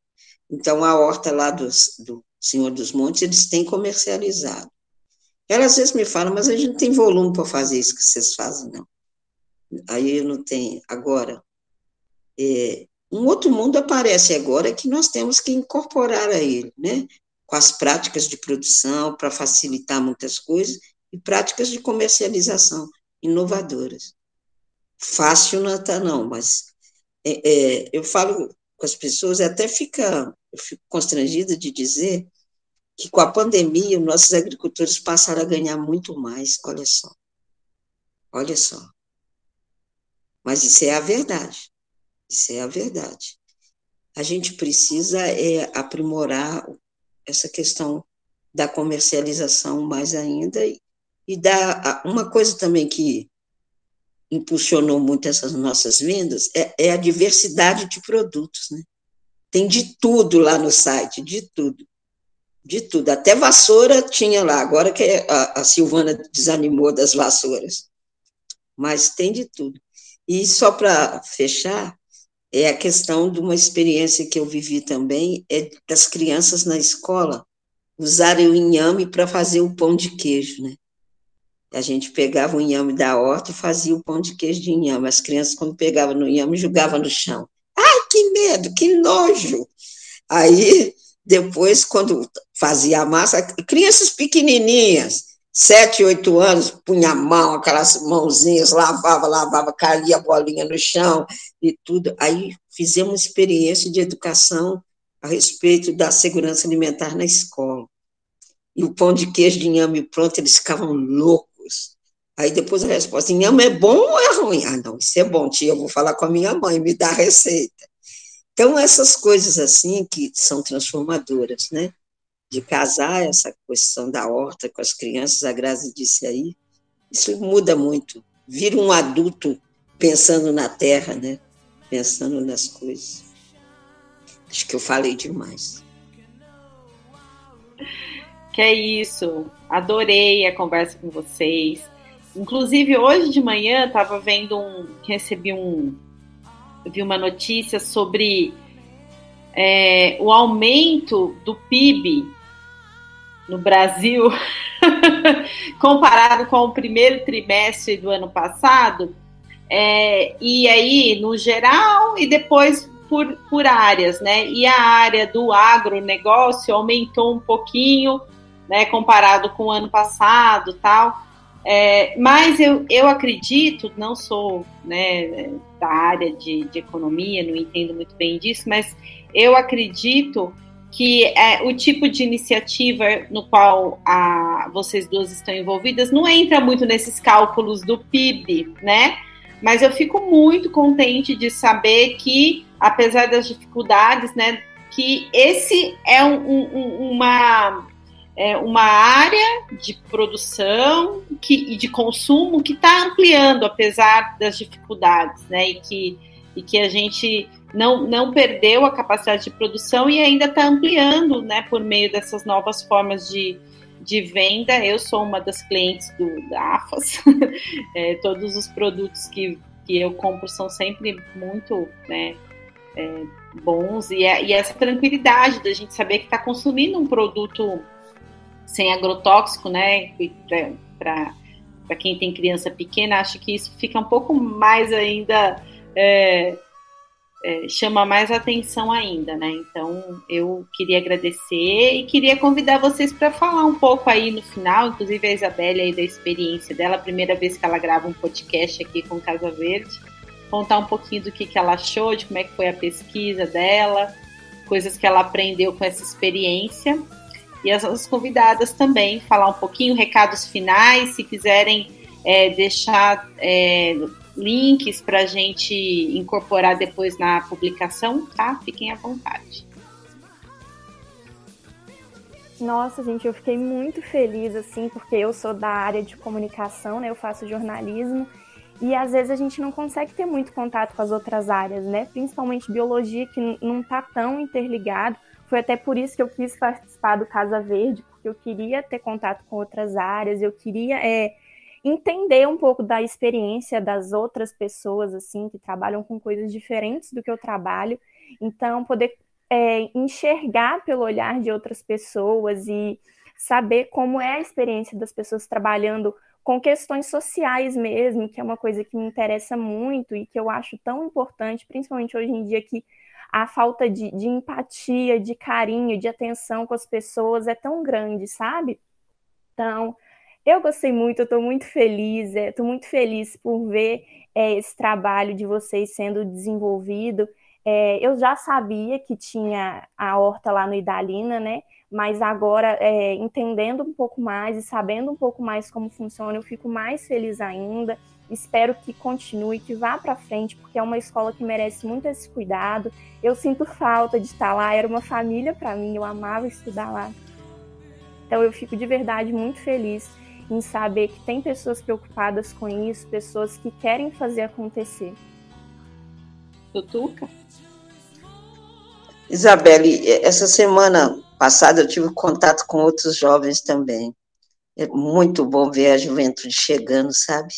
Então, a horta lá dos, do Senhor dos Montes, eles têm comercializado. Ela às vezes me fala, mas a gente não tem volume para fazer isso que vocês fazem, não aí eu não tenho. Agora, é, um outro mundo aparece agora que nós temos que incorporar a ele, né? Com as práticas de produção para facilitar muitas coisas e práticas de comercialização inovadoras. Fácil não está, não, mas é, é, eu falo com as pessoas, até fica, eu fico constrangida de dizer que com a pandemia, nossos agricultores passaram a ganhar muito mais, olha só. Olha só. Mas isso é a verdade. Isso é a verdade. A gente precisa é, aprimorar essa questão da comercialização mais ainda e, da uma coisa também que impulsionou muito essas nossas vendas é, é a diversidade de produtos, né? Tem de tudo lá no site, de tudo. De tudo. Até vassoura tinha lá, agora que a, a Silvana desanimou das vassouras. Mas tem de tudo. E só para fechar, é a questão de uma experiência que eu vivi também, é das crianças na escola usarem o inhame para fazer o pão de queijo, né? A gente pegava o inhame da horta e fazia o pão de queijo de inhame. As crianças, quando pegavam no inhame, jogavam no chão. Ai, que medo, que nojo! Aí, depois, quando fazia a massa, crianças pequenininhas, sete, oito anos, punha a mão, aquelas mãozinhas, lavava, lavava, caía a bolinha no chão e tudo. Aí fizemos experiência de educação a respeito da segurança alimentar na escola. E o pão de queijo de inhame pronto, eles ficavam loucos Aí depois a resposta, inhame é bom ou é ruim? Ah, não, isso é bom, tia, eu vou falar com a minha mãe, me dá a receita. Então, essas coisas assim que são transformadoras, né? De casar essa questão da horta com as crianças, a Grazi disse aí, isso muda muito. Vira um adulto pensando na terra, né? Pensando nas coisas. Acho que eu falei demais. Que é isso. Adorei a conversa com vocês. Inclusive, hoje de manhã estava vendo um. Recebi um. Vi uma notícia sobre é, o aumento do PIB no Brasil comparado com o primeiro trimestre do ano passado. É, e aí, no geral, e depois por, por áreas, né? E a área do agronegócio aumentou um pouquinho, né, comparado com o ano passado tal. É, mas eu, eu acredito, não sou né, da área de, de economia, não entendo muito bem disso, mas eu acredito que é, o tipo de iniciativa no qual a, vocês duas estão envolvidas não entra muito nesses cálculos do PIB, né? Mas eu fico muito contente de saber que, apesar das dificuldades, né, que esse é um, um, uma é uma área de produção que, e de consumo que está ampliando, apesar das dificuldades, né? E que, e que a gente não, não perdeu a capacidade de produção e ainda está ampliando, né? Por meio dessas novas formas de, de venda. Eu sou uma das clientes do, da AFAS. é, todos os produtos que, que eu compro são sempre muito, né? É, bons e, e essa tranquilidade da gente saber que está consumindo um produto sem agrotóxico, né? Para quem tem criança pequena, acho que isso fica um pouco mais ainda. É, é, chama mais atenção ainda, né? Então eu queria agradecer e queria convidar vocês para falar um pouco aí no final, inclusive a Isabelle aí da experiência dela, primeira vez que ela grava um podcast aqui com Casa Verde, contar um pouquinho do que, que ela achou, de como é que foi a pesquisa dela, coisas que ela aprendeu com essa experiência e as nossas convidadas também falar um pouquinho, recados finais, se quiserem é, deixar é, links para a gente incorporar depois na publicação, tá? Fiquem à vontade. Nossa, gente, eu fiquei muito feliz, assim, porque eu sou da área de comunicação, né? Eu faço jornalismo e às vezes a gente não consegue ter muito contato com as outras áreas, né? Principalmente biologia, que não está tão interligado. Foi até por isso que eu quis participar do Casa Verde, porque eu queria ter contato com outras áreas, eu queria é, entender um pouco da experiência das outras pessoas, assim, que trabalham com coisas diferentes do que eu trabalho. Então, poder é, enxergar pelo olhar de outras pessoas e saber como é a experiência das pessoas trabalhando com questões sociais mesmo, que é uma coisa que me interessa muito e que eu acho tão importante, principalmente hoje em dia que a falta de, de empatia, de carinho, de atenção com as pessoas é tão grande, sabe? Então, eu gostei muito, eu estou muito feliz, estou é, muito feliz por ver é, esse trabalho de vocês sendo desenvolvido. É, eu já sabia que tinha a horta lá no Idalina, né? Mas agora, é, entendendo um pouco mais e sabendo um pouco mais como funciona, eu fico mais feliz ainda. Espero que continue, que vá para frente, porque é uma escola que merece muito esse cuidado. Eu sinto falta de estar lá, era uma família para mim, eu amava estudar lá. Então eu fico de verdade muito feliz. Em saber que tem pessoas preocupadas com isso, pessoas que querem fazer acontecer. Tutuca? Isabelle, essa semana passada eu tive contato com outros jovens também. É muito bom ver a juventude chegando, sabe?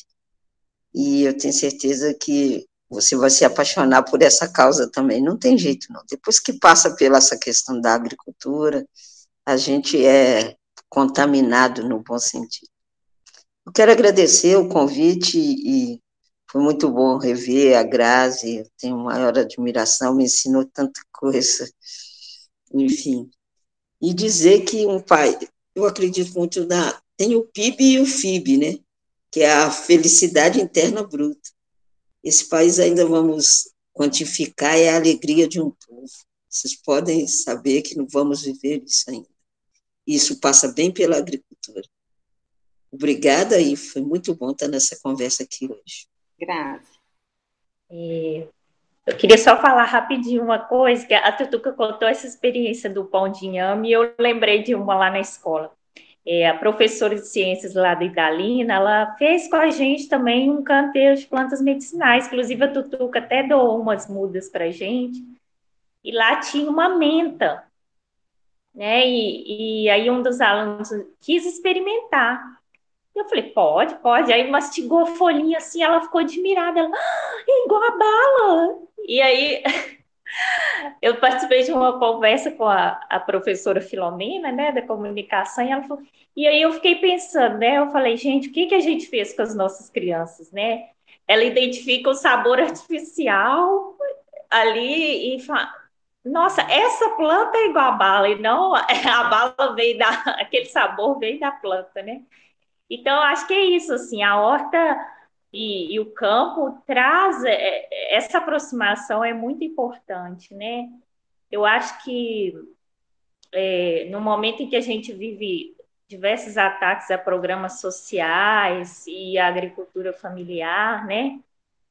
E eu tenho certeza que você vai se apaixonar por essa causa também. Não tem jeito, não. Depois que passa pela essa questão da agricultura, a gente é contaminado no bom sentido. Eu quero agradecer o convite e foi muito bom rever a Grazi, eu tenho maior admiração, me ensinou tanta coisa, enfim. E dizer que um pai, eu acredito muito na. Tem o PIB e o FIB, né? Que é a felicidade interna bruta. Esse país ainda vamos quantificar é a alegria de um povo. Vocês podem saber que não vamos viver isso ainda. Isso passa bem pela agricultura. Obrigada e foi muito bom estar nessa conversa aqui hoje. Graças. É, eu queria só falar rapidinho uma coisa, que a Tutuca contou essa experiência do pão de inhame e eu lembrei de uma lá na escola. É, a professora de ciências lá da Idalina, ela fez com a gente também um canteiro de plantas medicinais, inclusive a Tutuca até doou umas mudas para a gente, e lá tinha uma menta, né, e, e aí um dos alunos quis experimentar, eu falei, pode, pode, aí mastigou a folhinha assim, ela ficou admirada, ela, ah, é igual a bala, e aí eu participei de uma conversa com a, a, professora Filomena, né, da comunicação, e ela falou, e aí eu fiquei pensando, né, eu falei, gente, o que, que a gente fez com as nossas crianças, né? Ela identifica o sabor artificial ali e fala, nossa, essa planta é igual a bala, e não a bala veio da, aquele sabor veio da planta, né? Então, acho que é isso, assim, a horta e, e o campo traz é, é, essa aproximação é muito importante, né? Eu acho que é, no momento em que a gente vive diversos ataques a programas sociais e a agricultura familiar, né?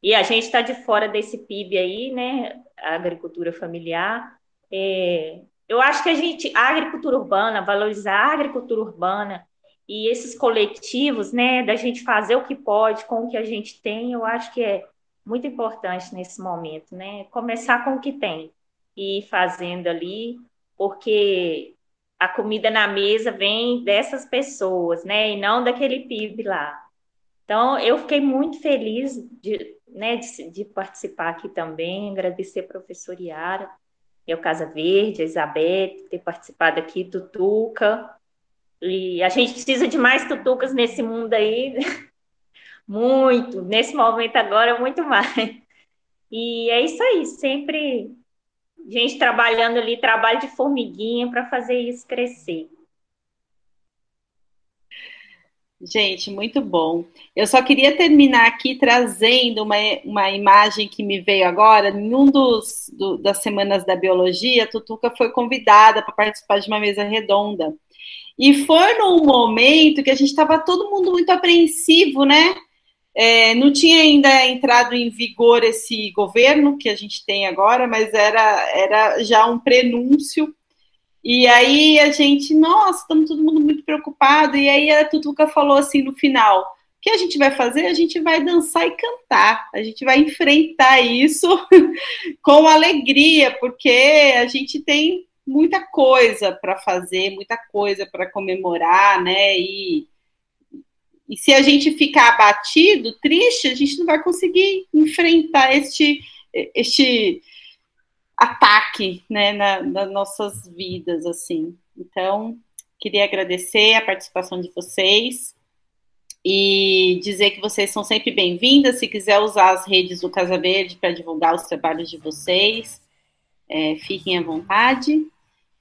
E a gente está de fora desse PIB aí, né? A agricultura familiar. É, eu acho que a gente, a agricultura urbana, valorizar a agricultura urbana e esses coletivos, né, da gente fazer o que pode com o que a gente tem, eu acho que é muito importante nesse momento, né? Começar com o que tem e ir fazendo ali, porque a comida na mesa vem dessas pessoas, né, e não daquele PIB lá. Então, eu fiquei muito feliz de, né, de, de participar aqui também, agradecer a professora Yara, e ao Casa Verde, a Isabel, ter participado aqui, do e a gente precisa de mais tutucas nesse mundo aí. muito. Nesse momento agora, muito mais. E é isso aí, sempre gente trabalhando ali, trabalho de formiguinha para fazer isso crescer. Gente, muito bom. Eu só queria terminar aqui trazendo uma, uma imagem que me veio agora. Em um dos do, das semanas da biologia, a Tutuca foi convidada para participar de uma mesa redonda. E foi num momento que a gente estava todo mundo muito apreensivo, né? É, não tinha ainda entrado em vigor esse governo que a gente tem agora, mas era, era já um prenúncio. E aí a gente, nossa, estamos todo mundo muito preocupado. E aí a Tutuca falou assim no final: o que a gente vai fazer? A gente vai dançar e cantar, a gente vai enfrentar isso com alegria, porque a gente tem muita coisa para fazer, muita coisa para comemorar, né? E, e se a gente ficar abatido, triste, a gente não vai conseguir enfrentar este, este ataque, né, na, nas nossas vidas, assim. Então, queria agradecer a participação de vocês e dizer que vocês são sempre bem-vindas. Se quiser usar as redes do Casa Verde para divulgar os trabalhos de vocês, é, fiquem à vontade.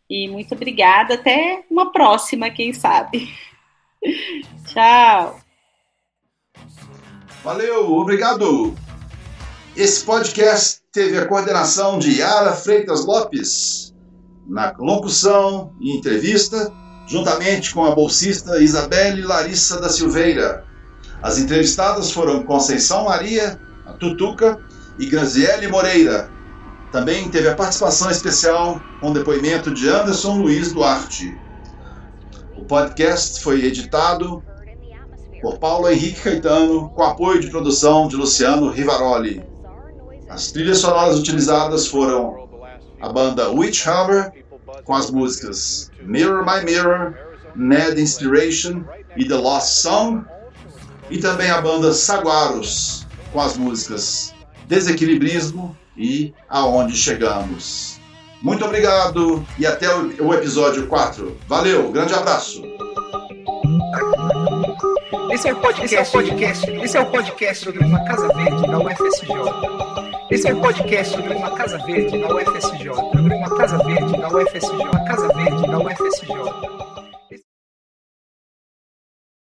E muito obrigada. Até uma próxima, quem sabe. Tchau. Valeu, obrigado. Esse podcast teve a coordenação de Yara Freitas Lopes, na locução e entrevista, juntamente com a bolsista Isabelle Larissa da Silveira. As entrevistadas foram Conceição Maria, a Tutuca e Graziele Moreira. Também teve a participação especial com depoimento de Anderson Luiz Duarte. O podcast foi editado por Paulo Henrique Caetano, com apoio de produção de Luciano Rivaroli. As trilhas sonoras utilizadas foram a banda Witchhammer, com as músicas Mirror My Mirror, Ned Inspiration e The Lost Song, e também a banda Saguaros, com as músicas Desequilibrismo e Aonde Chegamos. Muito obrigado e até o episódio 4. Valeu, grande abraço! Esse é o podcast, esse é o podcast, esse é o podcast sobre uma casa verde da UFSJ. Esse é o podcast sobre uma casa verde da UFSJ. Sobre uma casa verde da UFSJ. Uma casa verde da UFSJ.